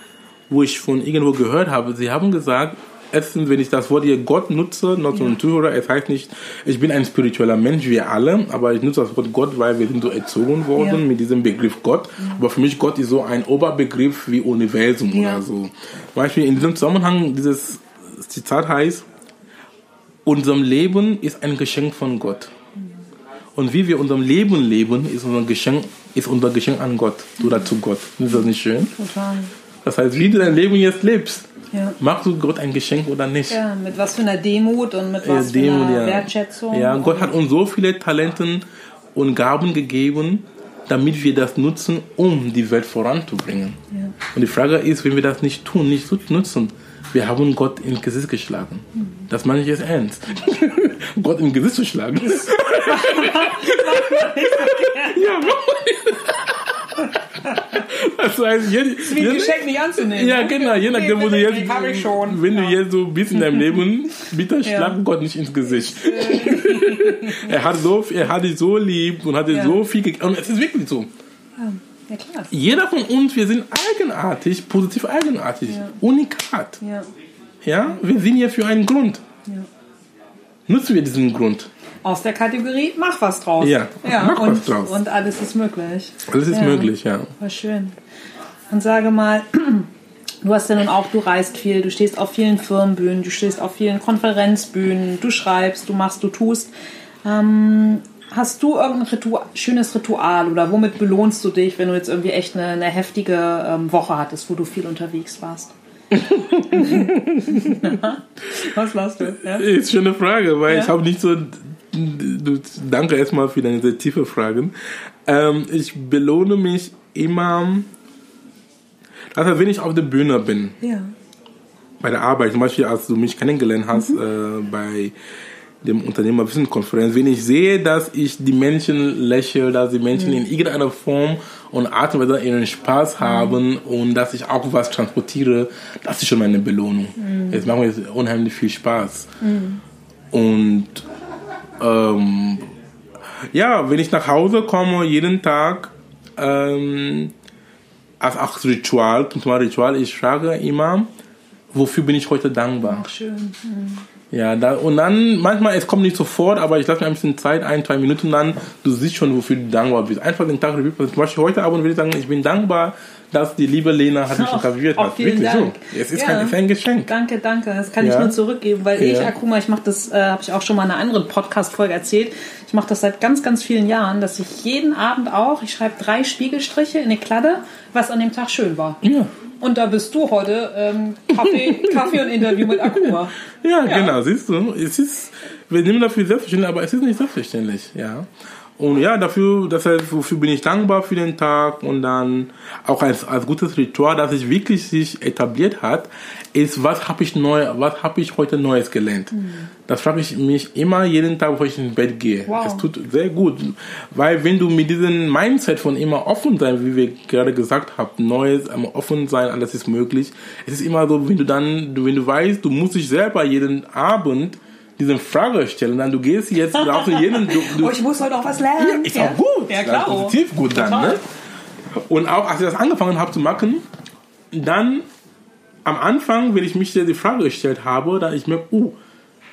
wo ich von irgendwo gehört habe. Sie haben gesagt, erstens, wenn ich das Wort hier Gott nutze, not so ein es heißt nicht, ich bin ein spiritueller Mensch, wir alle, aber ich nutze das Wort Gott, weil wir sind so erzogen worden Ja. mit diesem Begriff Gott. Aber für mich Gott ist so ein Oberbegriff wie Universum Ja. oder so. Beispiel in diesem Zusammenhang, dieses Zitat heißt, unserem Leben ist ein Geschenk von Gott. Und wie wir unserem Leben leben, ist unser Geschenk, ist unser Geschenk an Gott oder zu Gott. Ist das nicht schön? Total. Das heißt, wie du dein Leben jetzt lebst, Ja. machst du Gott ein Geschenk oder nicht? Ja, mit was für einer Demut und mit Ja, was für Demut, einer ja. Wertschätzung. Ja, Gott hat uns so viele Talenten und Gaben gegeben, damit wir das nutzen, um die Welt voranzubringen. Und die Frage ist, wenn wir das nicht tun, nicht nutzen, wir haben Gott ins Gesicht geschlagen. Das meine ich jetzt ernst. Gott ins Gesicht zu schlagen. ja, das heißt, jetzt, Wie ein Geschenk nicht anzunehmen. ja, ne? genau, je nachdem, wo du jetzt, wenn ja. du jetzt so bist in deinem Leben, bitte Ja. schlag Gott nicht ins Gesicht. er hat so, er hat dich so lieb und hat dir Ja. so viel gegeben. Und es ist wirklich so. Ja, klar. Jeder von uns, wir sind eigenartig, positiv eigenartig, unikat. Ja. Ja, wir sind hier für einen Grund. Nutzen wir diesen Grund. Aus der Kategorie, mach was draus. Ja, mach und, was draus. Und alles ist möglich. Alles ist Ja. möglich, ja. War schön. Und sage mal, du hast ja nun auch, du reist viel, du stehst auf vielen Firmenbühnen, du stehst auf vielen Konferenzbühnen, du schreibst, du machst, du tust. Ähm, hast du irgendein Ritual, schönes Ritual oder womit belohnst du dich, wenn du jetzt irgendwie echt eine, eine heftige ähm, Woche hattest, wo du viel unterwegs warst? Was lachst du? Ja? Ist schon eine Frage, weil Ja. ich habe nicht so. Danke erstmal für deine sehr tiefe Fragen. Ähm, ich belohne mich immer, also wenn ich auf der Bühne bin, ja. bei der Arbeit, zum Beispiel als du mich kennengelernt hast äh, bei dem Unternehmerwissenkonferenz, wenn ich sehe, dass ich die Menschen lächle, dass die Menschen in irgendeiner Form und Art und Weise ihren Spaß haben und dass ich auch was transportiere, das ist schon meine Belohnung. Es macht mir unheimlich viel Spaß. Und ähm, ja, wenn ich nach Hause komme, jeden Tag, ähm, als auch Ritual, zum Beispiel Ritual, ich frage immer, wofür bin ich heute dankbar? Schön. Hm. Ja, da, und dann, manchmal, es kommt nicht sofort, aber ich lasse mir ein bisschen Zeit, ein, zwei Minuten dann, du siehst schon, wofür du dankbar bist. Einfach den Tag Revue passieren. Zum Beispiel heute Abend würde ich sagen, ich bin dankbar, dass die liebe Lena hat mich interviewt oh, hat. vielen Wirklich Dank. so. Es ist, Ja. kein, es ist ein Geschenk. Danke, danke. Das kann ich Ja. nur zurückgeben, weil ich, Ja. Akuma, ich mache das, äh, habe ich auch schon mal in einer anderen Podcast-Folge erzählt. Ich mache das seit ganz, ganz vielen Jahren, dass ich jeden Abend auch, ich schreibe drei Spiegelstriche in eine Kladde, was an dem Tag schön war. Ja. Und da bist du heute ähm, Kaffee, Kaffee und Interview mit Akuma. Ja, Ja. genau, siehst du. Es ist, wir nehmen dafür selbstverständlich, aber es ist nicht selbstverständlich, ja. Und ja, dafür, das heißt, wofür bin ich dankbar für den Tag und dann auch als, als gutes Ritual, das sich wirklich sich etabliert hat, ist, was habe ich neu, was habe ich heute Neues gelernt? Das frage ich mich immer jeden Tag, bevor ich ins Bett gehe. Wow. Es tut sehr gut, weil wenn du mit diesem Mindset von immer offen sein, wie wir gerade gesagt haben, Neues, immer offen sein, alles ist möglich. Es ist immer so, wenn du dann, wenn du weißt, du musst dich selber jeden Abend diese Frage stellen, dann du gehst jetzt raus und jeden, du, du, Oh, ich muss heute auch was lernen. ist auch gut. Ja, klar. Positiv gut dann, Total. ne? Und auch als ich das angefangen habe zu machen, dann am Anfang, wenn ich mich die Frage gestellt habe, dann ich merke, uh,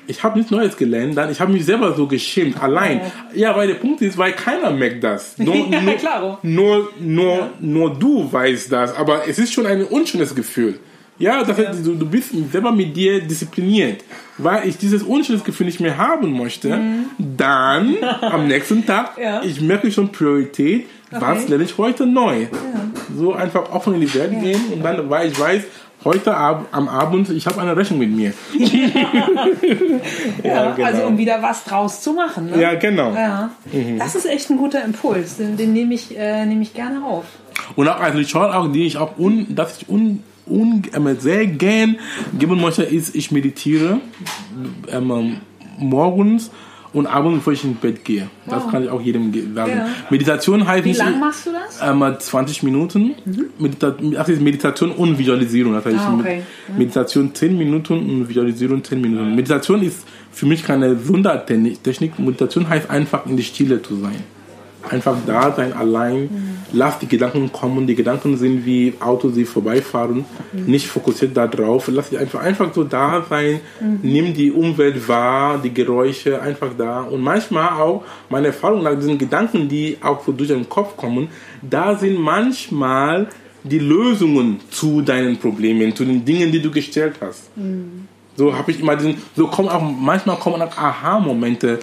ich habe nichts Neues gelernt, dann ich habe mich selber so geschämt, allein. Ja, weil der Punkt ist, weil keiner merkt das. Nur, Ja, nur, nur, nur, nur du weißt das, aber es ist schon ein unschönes Gefühl. Ja, das heißt, du, du bist selber mit dir diszipliniert. Weil ich dieses unschönes Gefühl nicht mehr haben möchte, dann am nächsten Tag, Mhm. Ja. ich merke schon Priorität, was Okay. lerne ich heute neu. So einfach offen in die Welt gehen und dann, weil ich weiß, heute Ab am Abend, ich habe eine Rechnung mit mir. Ja, genau. Also um wieder was draus zu machen. Ne? Ja, genau. Ja. Das ist echt ein guter Impuls. Den, den nehme ich, äh, nehme ich gerne auf. Und auch als Ritual, auch, die ich auch un, das ich un, un, ähm, sehr gern geben möchte, ist, ich meditiere ähm, morgens und abends, bevor ich ins Bett gehe. Das Wow. kann ich auch jedem ge- sagen. Ja. Meditation heißt Wie nicht lange machst du das? einmal 20 Minuten. Medita das ist Meditation und Visualisierung. Das heißt, Ah, okay. Meditation 10 Minuten und Visualisierung 10 Minuten. Meditation ist für mich keine Wundertechnik. Meditation heißt einfach in die Stille zu sein. Einfach da sein, allein. Lass die Gedanken kommen. Die Gedanken sind wie Autos, die vorbeifahren. Nicht fokussiert da drauf. Lass dich einfach, einfach so da sein. Nimm die Umwelt wahr, die Geräusche einfach da. Und manchmal auch, meine Erfahrung nach diesen Gedanken, die auch so durch den Kopf kommen, da sind manchmal die Lösungen zu deinen Problemen, zu den Dingen, die du gestellt hast. So habe ich immer diesen, so kommen auch, manchmal kommen auch Aha-Momente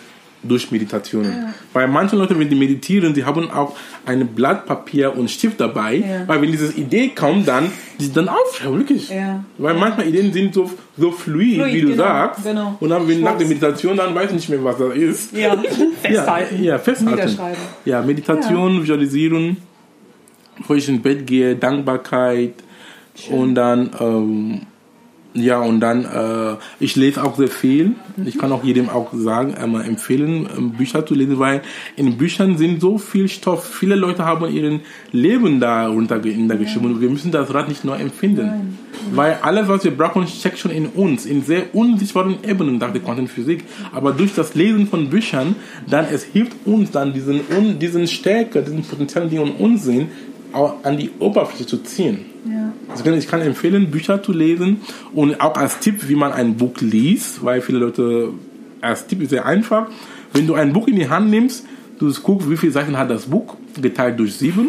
durch Meditationen. Weil manche Leute, wenn die meditieren, die haben auch ein Blatt Papier und Stift dabei, Ja. weil wenn diese Idee kommt, dann, die dann aufschreiben, wirklich. Ja. Weil manchmal Ideen sind so, so fluid, Fluid, wie du genau, sagst. genau. Und dann, wenn nach der. Meditation, dann weiß ich nicht mehr, was das ist. Ja, festhalten. Ja, ja festhalten. Niederschreiben. Ja, Meditation, Visualisieren, bevor ich ins Bett gehe, Dankbarkeit und dann, ähm, ja, und dann, äh, ich lese auch sehr viel. Ich kann auch jedem auch sagen, einmal empfehlen, ähm, Bücher zu lesen, weil in Büchern sind so viel Stoff. Viele Leute haben ihren Leben da runtergeschrieben und wir müssen das Rad nicht neu empfinden. Weil alles, was wir brauchen, steckt schon in uns, in sehr unsichtbaren Ebenen, sagt die Quantenphysik. Aber durch das Lesen von Büchern, dann es hilft uns dann diesen, un, diesen Stärke, diesen Potenzial, die in uns sind, an die Oberfläche zu ziehen. Ja. Also ich kann empfehlen, Bücher zu lesen und auch als Tipp, wie man ein Buch liest, weil viele Leute, als Tipp ist sehr einfach. Wenn du ein Buch in die Hand nimmst, du guckst, wie viele Seiten hat das Buch, geteilt durch sieben.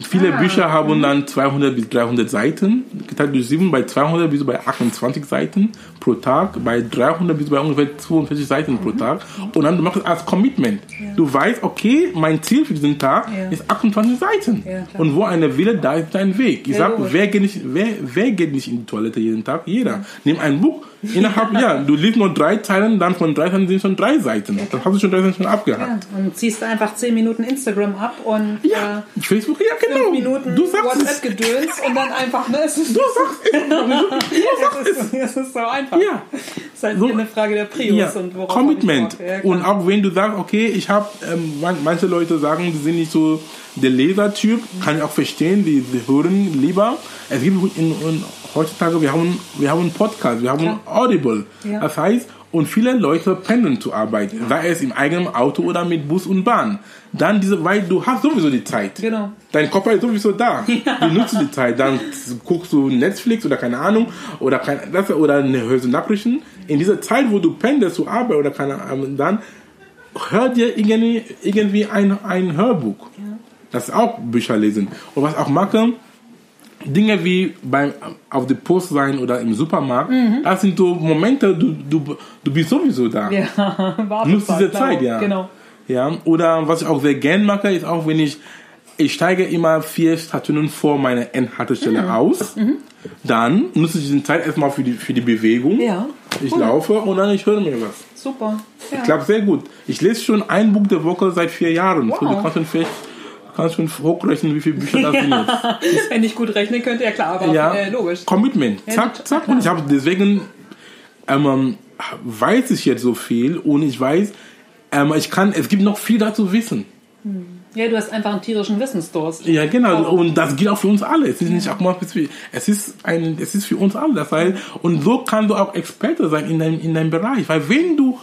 Viele Ah, Bücher haben dann 200 bis 300 Seiten, geteilt durch 7, bei 200 bis bei 28 Seiten pro Tag, bei 300 bis bei ungefähr 42 Seiten pro Tag. Und dann du machst es als Commitment. Du weißt, okay, mein Ziel für diesen Tag Ja. ist 28 Seiten. Ja. Und wo eine Wille, da ist dein Weg. Ich Ja, sag, logisch. wer geht, nicht, wer, wer geht nicht in die Toilette jeden Tag? Jeder. Nimm ein Buch. Innerhalb, ja, du liest nur drei Zeilen, dann von drei Zeilen sind schon drei Seiten. Dann hast du schon drei Seiten schon abgehakt. Ja, und ziehst einfach 10 Minuten Instagram ab und Ja, äh, Facebook, ja, genau. 5 Minuten du sagst es. WhatsApp-Gedöns und dann einfach, ne? Es ist, Du sagst es. es ist, es ist so einfach. Ja. Es ist halt So- eine Frage der Prius Ja, und worauf Commitment. Ja, und auch wenn du sagst, okay, ich habe, ähm, man- manche Leute sagen, die sind nicht so der Lesertyp, kann ich auch verstehen, die, die hören lieber. Es gibt in, in, heutzutage, wir haben, wir haben einen Podcast, wir haben Klar. Audible. Ja. Das heißt, Und viele Leute pendeln zur Arbeit, sei es im eigenen Auto oder mit Bus und Bahn. Dann diese, weil du hast sowieso die Zeit. Genau. Dein Kopf ist sowieso da. Du nutzt die Zeit. Dann guckst du Netflix oder keine Ahnung oder kein, das, oder hörst du Nachrichten. In dieser Zeit, wo du pendelst zur Arbeit oder keine Ahnung, dann hör dir irgendwie, irgendwie ein, ein Hörbuch. Das ist auch Bücher lesen. Und was ich auch mache, Dinge wie beim auf der Post sein oder im Supermarkt, das sind so Momente, du, du, du bist sowieso da. Ja, warte Nutzt diese genau, Zeit, ja. Genau. Ja, oder was ich auch sehr gern mache, ist auch, wenn ich, ich steige immer vier Stationen vor meiner Endhaltestelle Mhm. aus, dann nutze ich diese Zeit erstmal für die, für die Bewegung. Ja, Ich cool. laufe und dann ich höre mir was. Super. Ja. Klappt sehr gut. Ich lese schon ein Buch der Woche seit vier Jahren. Wow. So, du kannst schon, vielleicht, kannst schon hochrechnen, wie viele Bücher das sind jetzt. Wenn ich gut rechnen könnte, ja klar, aber Ja, äh, logisch. Commitment. Zack, zack. Und ich habe deswegen ähm, weiß ich jetzt so viel und ich weiß, ähm, ich kann, es gibt noch viel dazu wissen. Ja, du hast einfach einen tierischen Wissensdurst. Ja, genau. Und das gilt auch für uns alle. Es ist nicht auch mal spezifisch. Es ist ein, es ist für uns alle. Das heißt, und so kannst du auch Experte sein in deinem, in deinem Bereich. Weil wenn du,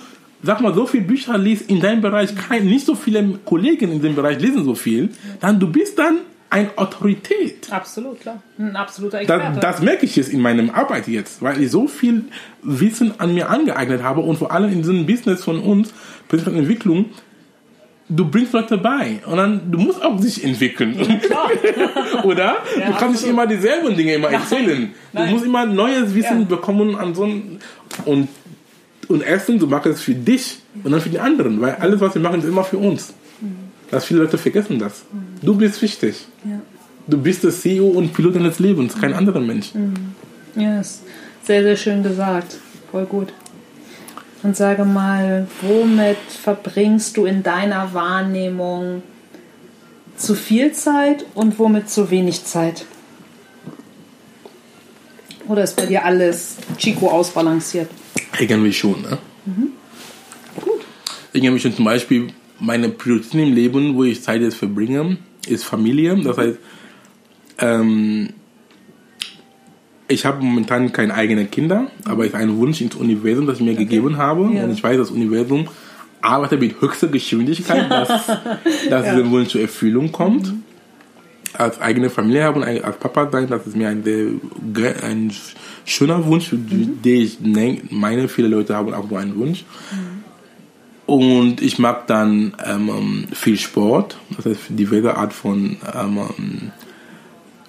sag mal, so viele Bücher liest in deinem Bereich, kein, nicht so viele Kollegen in dem Bereich lesen so viel, dann du bist dann eine Autorität. Absolut, klar. Ein absoluter Das, Experte. das merke ich jetzt in meiner Arbeit jetzt, weil ich so viel Wissen an mir angeeignet habe und vor allem in diesem Business von uns, persönliche Entwicklung, du bringst Leute bei und dann du musst auch dich entwickeln, oder? Ja, du kannst nicht absolut. immer dieselben Dinge immer erzählen. Nein. Du musst immer neues Wissen Ja. bekommen an so und und erstens du machst es für dich und dann für die anderen, weil alles was wir machen ist immer für uns. Dass viele Leute vergessen das. Du bist wichtig. ja. Du bist der CEO und Pilot deines Lebens, kein anderer Mensch. ja, ist sehr, sehr schön gesagt. Voll gut. Und sage mal, womit verbringst du in deiner Wahrnehmung zu viel Zeit und womit zu wenig Zeit? Oder ist bei dir alles Chico ausbalanciert? Irgendwie schon, ne? Gut. Irgendwie schon zum Beispiel meine Prioritäten im Leben, wo ich Zeit jetzt verbringe, ist Familie. Das heißt, ähm, ich habe momentan keine eigenen Kinder, aber es ist ein Wunsch ins Universum, das ich mir gegeben habe. Ja. Und ich weiß, das Universum arbeitet mit höchster Geschwindigkeit, dass, dass dieser Wunsch zur Erfüllung kommt. Als eigene Familie haben und als Papa sein, das ist mir ein, sehr, ein schöner Wunsch, den ich ne- meine, viele Leute haben auch so einen Wunsch. Und ich mag dann ähm, ähm, viel Sport, das heißt diverse Art von ähm, ähm,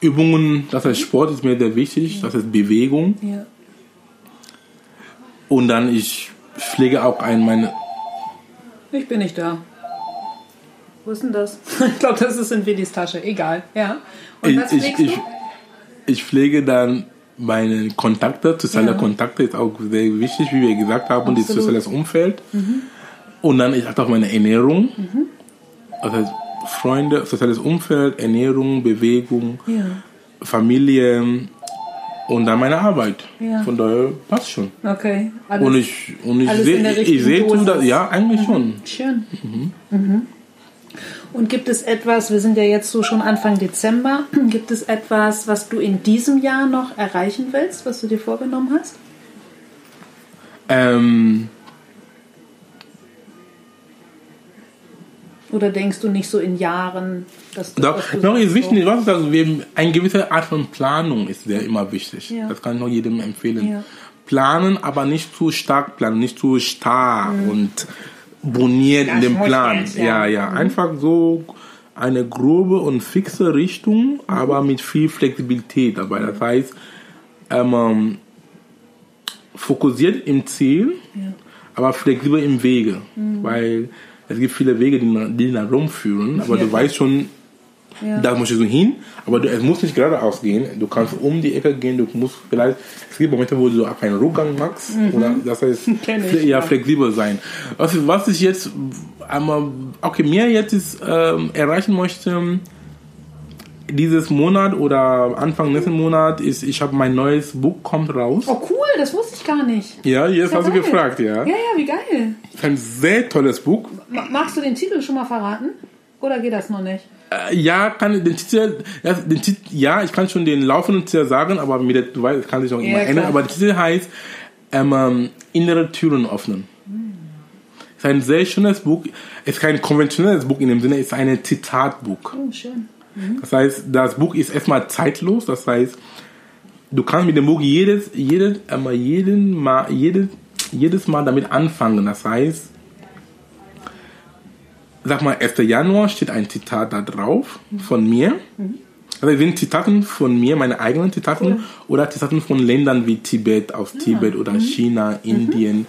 Übungen. Das heißt, Sport ist mir sehr wichtig, das heißt Bewegung. Ja. Und dann ich pflege auch ein meine Ich bin nicht da. Wo ist denn das? Ich glaube, das ist in Willis Tasche. Egal. Ja. Und ich, was ich, pflegst ich, du? ich pflege dann meine Kontakte, soziale Ja. Kontakte ist auch sehr wichtig, wie wir gesagt haben, das Absolut. soziales Umfeld. Und dann ich achte auf meine Ernährung. Das heißt, Freunde, soziales Umfeld, Ernährung, Bewegung, Ja. Familie und dann meine Arbeit. Ja. Von daher passt schon. Okay. Alles Und ich, und ich sehe, ich sehe ja, eigentlich schon. Schön. Mhm. Und gibt es etwas, wir sind ja jetzt so schon Anfang Dezember, gibt es etwas, was du in diesem Jahr noch erreichen willst, was du dir vorgenommen hast? Ähm, Oder denkst du nicht so in Jahren, dass du, Doch, dass noch ist wichtig, was dass wir, eine gewisse Art von Planung ist sehr immer wichtig. Ja. Das kann ich noch jedem empfehlen. Ja. Planen, aber nicht zu stark planen, nicht zu starr und boniert in Das dem muss Plan. jetzt, ja, ja. ja, einfach so eine grobe und fixe Richtung, aber mit viel Flexibilität dabei. Das heißt, ähm, ähm, fokussiert im Ziel, aber flexibel im Wege, weil es gibt viele Wege, die, nach- die nach Rom führen, aber Ja. du weißt schon, Ja. da musst du so hin, aber du, es muss nicht geradeaus gehen. Du kannst um die Ecke gehen, du musst vielleicht, es gibt Momente, wo du auch einen Rückgang machst, oder das heißt, Mhm. Ich, ja, flexibel sein. Was, was ich jetzt einmal, okay, mir jetzt ist, ähm, erreichen möchte, dieses Monat oder Anfang nächsten Monat ist, ich habe mein neues Buch kommt raus. Oh cool, das wusste ich gar nicht. Ja, jetzt Ja, hast du geil. gefragt, ja. Ja, ja, wie geil. Es ist ein sehr tolles Buch. Ma- Magst du den Titel schon mal verraten? Oder geht das noch nicht? Äh, ja, kann ich den Titel, ja, den Titel, ja, ich kann schon den laufenden Titel sagen, aber mit der, du weißt, kann ich noch Ja, immer ändern. klar. Aber der Titel heißt ähm, innere Türen öffnen. Es ist ein sehr schönes Buch. Es ist kein konventionelles Buch in dem Sinne, es ist ein Zitatbuch. Oh, schön. Das heißt, das Buch ist erstmal zeitlos. Das heißt, du kannst mit dem Buch jedes, jedes, jeden Mal, jedes, jedes Mal damit anfangen. Das heißt, sag mal, 1. Januar steht ein Zitat da drauf von mir. Also sind Zitaten von mir, meine eigenen Zitaten Cool. oder Zitaten von Ländern wie Tibet, aus Tibet oder China, Indien,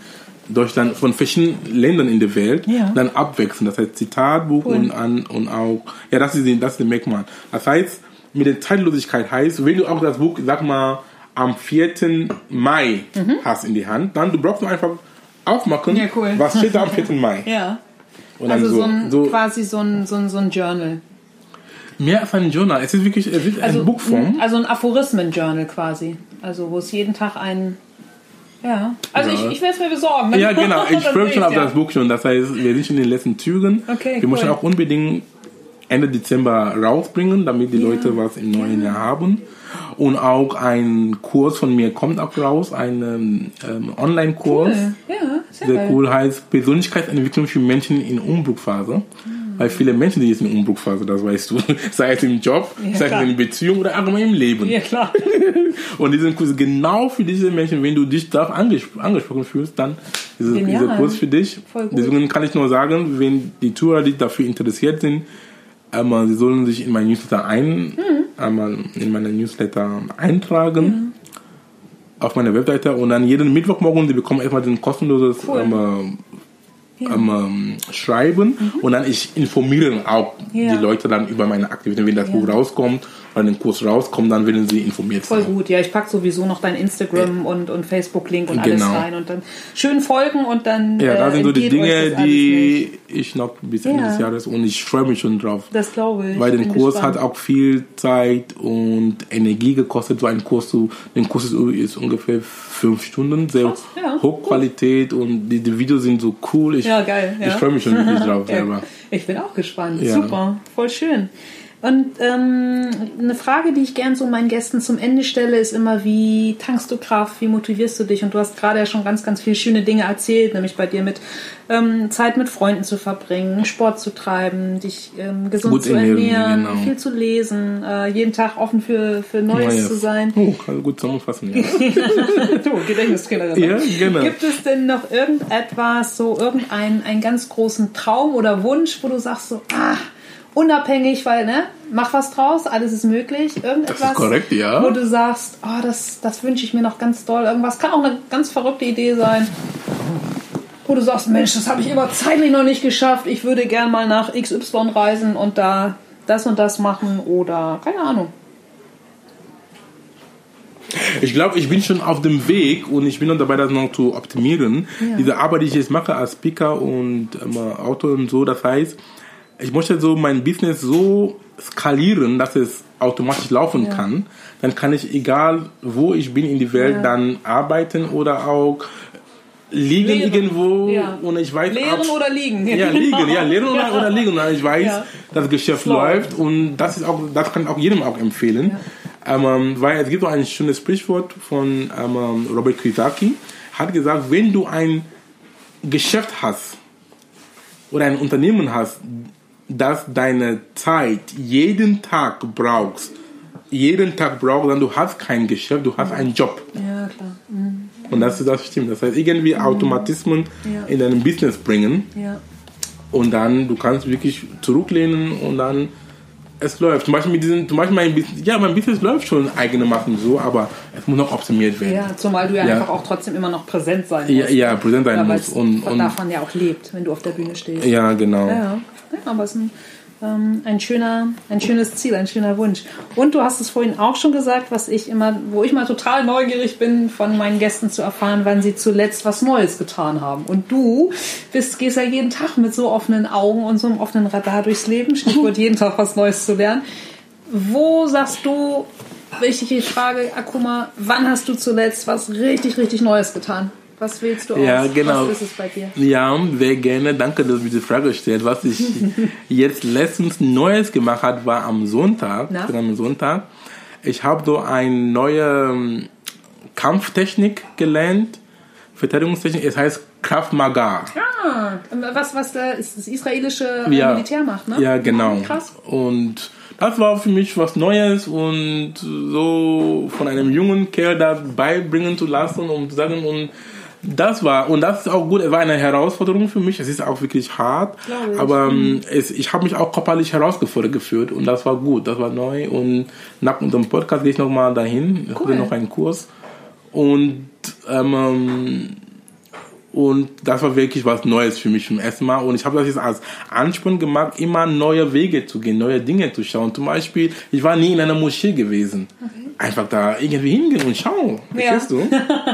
Deutschland, von verschiedenen Ländern in der Welt, Ja. dann abwechseln. Das heißt Zitatbuch Cool. und an und auch, ja, das ist, das ist der Merkmal. Das heißt, mit der Zeitlosigkeit heißt, wenn du auch das Buch, sag mal, am 4. Mai hast in die Hand, dann du brauchst nur einfach aufmachen, Ja, cool. was steht da am 4. Mai. Ja. Also so, so, ein, so quasi so ein, so, ein, so ein Journal. mehr als ein Journal. Es ist wirklich, es ist Also, eine Buchform. also ein Aphorismen-Journal quasi. Also wo es jeden Tag ein. Ja. Also Ja. ich, ich werde es mir besorgen. Ja, genau. Ich Dann freue mich sehe schon auf ich's, das Buch schon. Das heißt, wir sind schon in den letzten Zügen. Okay, wir müssen cool. auch unbedingt Ende Dezember rausbringen, damit die Leute was im neuen Jahr haben. Und auch ein Kurs von mir kommt auch raus, ein ähm, Online-Kurs. Cool. Ja, sehr, Sehr cool heißt Persönlichkeitsentwicklung für Menschen in Umbruchphase. Weil viele Menschen, die jetzt in Umbruchphase, das weißt du, sei es im Job, Ja, sei es klar. in Beziehung oder allgemein im Leben. Ja, klar. Und diesen Kurs genau für diese Menschen, wenn du dich darauf angespro angesprochen fühlst, dann ist dieser Kurs für dich. Voll gut. Deswegen kann ich nur sagen, wenn die Tourer, die dafür interessiert sind, einmal, sie sollen sich in mein Newsletter ein, Mhm. einmal in meine Newsletter eintragen. Auf meiner Webseite und dann jeden Mittwochmorgen, sie bekommen erstmal ein kostenloses Cool. ähm, ähm, Schreiben und dann ich informiere auch Mhm. Ja. die Leute dann über meine Aktivitäten, wenn das Buch rauskommt oder den Kurs rauskommt, dann werden sie informiert Voll sein. gut. Ja, ich packe sowieso noch dein Instagram und, und Facebook-Link und alles Genau. rein und dann schön folgen und dann. Ja, das äh, sind so die Dinge, alles die ich noch bis Ende Ja. des Jahres und ich freue mich schon drauf. Das glaube ich. Weil der Kurs gespannt. hat auch viel Zeit und Energie gekostet. So ein Kurs, zu, den Kurs ist, ungefähr fünf Stunden, sehr Krass, ja, Hochqualität und die, die Videos sind so cool. Ich, Ja, geil. Ja. ich freue mich schon wirklich drauf Ja, selber. Ich bin auch gespannt. Ja. Super, voll schön. Und ähm, eine Frage, die ich gern so meinen Gästen zum Ende stelle, ist immer, wie tankst du Kraft, wie motivierst du dich? Und du hast gerade ja schon ganz, ganz viele schöne Dinge erzählt, nämlich bei dir mit ähm, Zeit mit Freunden zu verbringen, Sport zu treiben, dich ähm, gesund Gut zu ernähren, genau. viel zu lesen, äh, jeden Tag offen für, für Neues Neues. zu sein. Oh, kann gut zusammenfassen. Ja. du, Gedächtnistrainerin. Ja, genau. Gibt es denn noch irgendetwas, so irgendeinen einen ganz großen Traum oder Wunsch, wo du sagst so, ah, unabhängig, weil, ne, mach was draus, alles ist möglich. Irgendetwas, Das ist korrekt, ja. wo du sagst, oh, das, das wünsche ich mir noch ganz doll. Irgendwas kann auch eine ganz verrückte Idee sein. Wo du sagst, Mensch, das habe ich immer zeitlich noch nicht geschafft. Ich würde gern mal nach XY reisen und da das und das machen oder keine Ahnung. Ich glaube, ich bin schon auf dem Weg und ich bin noch dabei, das noch zu optimieren. Ja. Diese Arbeit, die ich jetzt mache als Speaker und ähm, Autor und so, das heißt, ich möchte so mein Business so skalieren, dass es automatisch laufen Ja. kann. Dann kann ich, egal wo ich bin in die Welt, Ja. dann arbeiten oder auch liegen Lehren. irgendwo Ja. und ich weiß Lehren ab- oder liegen. ja, liegen, ja, lehren oder, oder liegen. Und ich weiß, Ja. das Geschäft Flow. läuft und das ist auch, das kann ich auch jedem auch empfehlen. Ähm, weil es gibt so ein schönes Sprichwort von ähm, Robert Kiyosaki, hat gesagt, wenn du ein Geschäft hast oder ein Unternehmen hast, das deine Zeit jeden Tag brauchst, jeden Tag brauchst, dann du hast kein Geschäft, du hast einen Job. Ja, klar. Mhm. Und das, das stimmt. Das heißt, irgendwie Automatismen Ja. in deinem Business bringen Ja. und dann du kannst wirklich zurücklehnen und dann es läuft. Zum Beispiel mit diesen, zum Beispiel mein Business, ja, mein Business läuft schon eigenermaßen so, aber es muss noch optimiert werden. Ja, zumal du ja, Ja. einfach auch trotzdem immer noch präsent sein Ja, musst. ja, präsent sein Ja, weil muss es und, und davon ja auch lebt, wenn du auf der Bühne stehst. ja, genau. Ja, ja. ja aber es ist ein, ein, schöner, ein schönes Ziel, ein schöner Wunsch. Und du hast es vorhin auch schon gesagt, was ich immer, wo ich mal total neugierig bin, von meinen Gästen zu erfahren, wann sie zuletzt was Neues getan haben. Und du bist, gehst ja jeden Tag mit so offenen Augen und so einem offenen Radar durchs Leben, Stichwort jeden Tag was Neues zu lernen. Wo sagst du, wichtige Frage, Akuma, wann hast du zuletzt was richtig, richtig Neues getan? Was wählst du aus? Ja, genau. Was ist es bei dir? Ja, sehr gerne. Danke, dass du diese Frage stellst. Was ich jetzt letztens Neues gemacht habe, war am Sonntag. Na? Am Sonntag. Ich habe so eine neue ähm, Kampftechnik gelernt. Verteidigungstechnik, es heißt Krav Maga. Ah, was, was äh, ist das israelische Ja. Militär macht, ne? Ja, genau. Krass. Und das war für mich was Neues und so von einem jungen Kerl da beibringen zu lassen und zu sagen und das war und das ist auch gut. Es war eine Herausforderung für mich. Es ist auch wirklich hart, ich. aber ähm, es, ich habe mich auch körperlich herausgefordert gefühlt und das war gut. Das war neu und nach unserem Podcast gehe ich noch mal dahin. Ich Cool. hatte noch einen Kurs und ähm, und das war wirklich was Neues für mich zum ersten Mal. Und ich habe das jetzt als Ansporn gemacht, immer neue Wege zu gehen, neue Dinge zu schauen. Zum Beispiel, ich war nie in einer Moschee gewesen. Einfach da irgendwie hingehen und schauen. Ja. Verstehst du?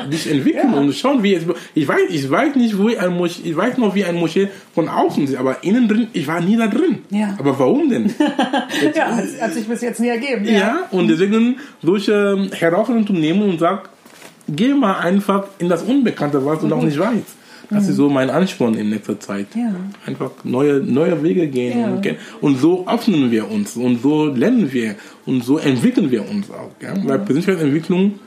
Dich entwickeln und schauen, wie es. Ich weiß, ich weiß nicht, wo ein Moschee, ich weiß noch, wie ein Moschee von außen sieht, aber innen drin, ich war nie da drin. Ja. Aber warum denn? Ja, hat, hat sich bis jetzt nie ergeben. Ja, und deswegen solche Herausforderungen zu nehmen und sag, geh mal einfach in das Unbekannte, was du noch nicht weißt. Das ist so mein Ansporn in letzter Zeit. Ja. Einfach neue, neue Wege gehen. Ja. Und, und so öffnen wir uns und so lernen wir und so entwickeln wir uns auch. Ja? Weil Persönlichkeitsentwicklung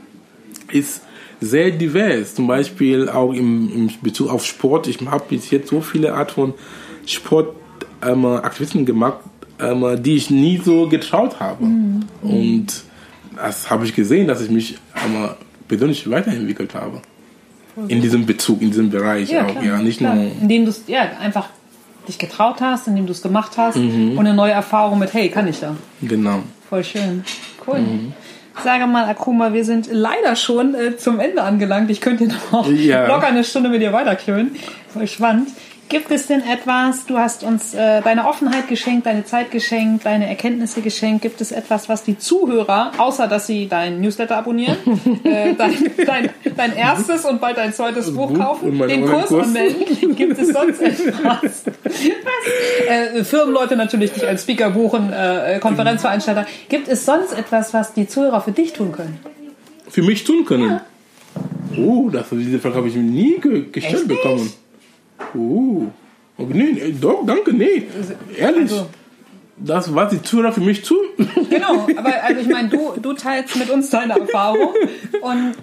ist sehr divers. Zum Beispiel auch im, im Bezug auf Sport. Ich habe bis jetzt so viele Art von Sportaktivitäten ähm, gemacht, ähm, die ich nie so getraut habe. Und das habe ich gesehen, dass ich mich ähm, persönlich weiterentwickelt habe. In diesem Bezug, in diesem Bereich Ja, auch. klar, ja, nicht klar. nur. Indem du es ja, einfach dich getraut hast, indem du es gemacht hast Mhm. und eine neue Erfahrung mit, hey, kann ich da. Genau. Voll schön. Cool. Mhm. Sage mal, Akuma, wir sind leider schon äh, zum Ende angelangt. Ich könnte noch Ja. locker eine Stunde mit dir weiterklönen. Voll spannend. Gibt es denn etwas, du hast uns äh, deine Offenheit geschenkt, deine Zeit geschenkt, deine Erkenntnisse geschenkt. Gibt es etwas, was die Zuhörer, außer dass sie dein Newsletter abonnieren, äh, dein, dein, dein erstes und bald dein zweites Buch Buch kaufen, den Kurs anmelden? Gibt es sonst etwas? was? Äh, Firmenleute natürlich dich als Speaker buchen, äh, Konferenzveranstalter. Gibt es sonst etwas, was die Zuhörer für dich tun können? Für mich tun können. Oh, das, diese Frage habe ich nie ge gestellt Echt nicht? Oh. Okay, nee, doch, danke, nee. Ehrlich. Also- das, was die Zuhörer für mich tun. Genau, aber also ich meine, du, du teilst mit uns deine Erfahrung und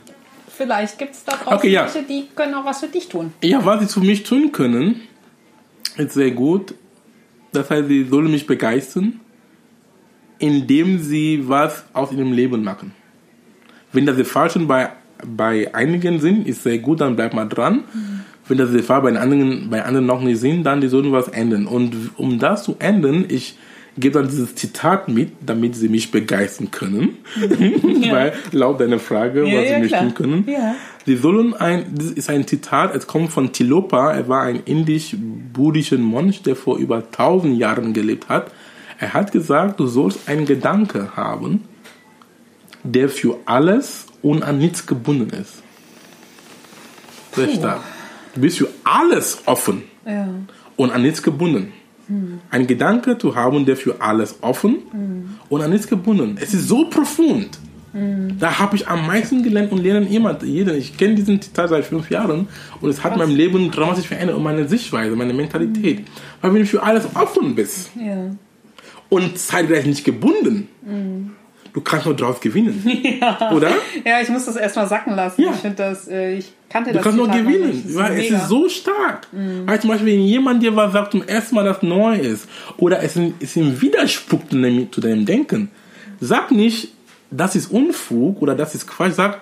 vielleicht gibt es da draußen Okay, ja. welche, die können auch was für dich tun. ja, was sie für mich tun können, ist sehr gut. Das heißt, sie sollen mich begeistern, indem sie was aus ihrem Leben machen. Wenn das der Fall schon bei, bei einigen sind, ist sehr gut, dann bleibt mal dran. Wenn das der Fall bei anderen, bei anderen noch nicht sind, dann die sollen was ändern. Und um das zu ändern, ich gebe dann dieses Zitat mit, damit sie mich begeistern können. Weil laut deiner Frage, Ja, was ja, sie mich klar. tun können. Ja. Sie sollen ein, das ist ein Zitat, es kommt von Tilopa, er war ein indisch-buddhischer Mönch, der vor über tausend Jahren gelebt hat. Er hat gesagt, du sollst einen Gedanke haben, der für alles und an nichts gebunden ist. Sehr stark. Du bist für alles offen Ja. und an nichts gebunden. Ein Gedanke zu haben, der für alles offen und an nichts gebunden. Es ist so profund. Da habe ich am meisten gelernt und lerne immer jeden. Ich kenne diesen Zitat seit fünf Jahren und es hat mein Leben dramatisch verändert und meine Sichtweise, meine Mentalität. Weil wenn du für alles offen bist Ja. und zeitgleich nicht gebunden, du kannst nur drauf gewinnen. Oder? ja, ich muss das erstmal sacken lassen. Ja. Ich finde das, äh, ich kannte Du das kannst nur gewinnen, weil es ist so stark. Weil zum Beispiel, wenn jemand dir was sagt, zum ersten Mal das neu ist, oder es ist im Widerspruch zu deinem, Denken, sag nicht, das ist Unfug oder das ist Quatsch, sag,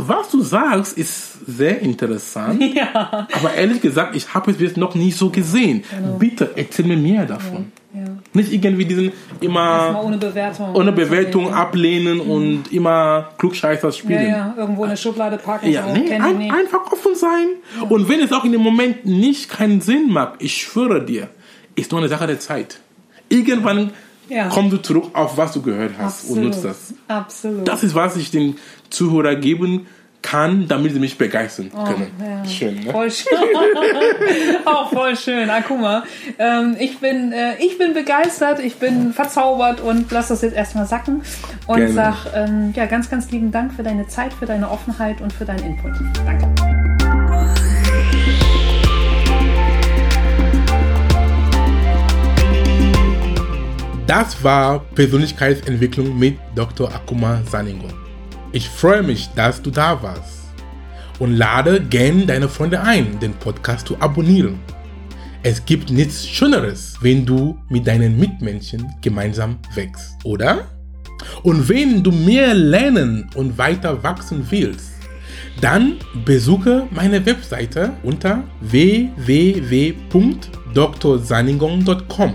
was du sagst, ist sehr interessant. Ja. Aber ehrlich gesagt, ich habe es jetzt noch nie so gesehen. Bitte erzähl mir mehr davon. Ja. Nicht irgendwie diesen immer ohne Bewertung. ohne Bewertung ablehnen und immer Klugscheißer Ja, spielen. ja, irgendwo in eine Schublade packen. Ja, so, nee, ein, einfach offen sein. Und wenn es auch in dem Moment nicht keinen Sinn macht, ich schwöre dir, ist nur eine Sache der Zeit. Irgendwann Ja. kommst du zurück auf was du gehört hast und Absolut. nutzt das. Absolut. Das ist, was ich den Zuhörer geben kann, damit sie mich begeistern können. Oh, ja. Schön, ne? Voll schön. Auch voll schön. Akuma. Ähm, ich, bin, äh, ich bin begeistert, ich bin verzaubert und lass das jetzt erstmal sacken. Und Gerne. sag ähm, ja, ganz, ganz lieben Dank für deine Zeit, für deine Offenheit und für deinen Input. Danke. Das war Persönlichkeitsentwicklung mit Dr. Akuma Saningo. Ich freue mich, dass du da warst. und lade gern deine Freunde ein, den Podcast zu abonnieren. Es gibt nichts Schöneres, wenn du mit deinen Mitmenschen gemeinsam wächst, oder? Und wenn du mehr lernen und weiter wachsen willst, dann besuche meine Webseite unter www.drsaningong.com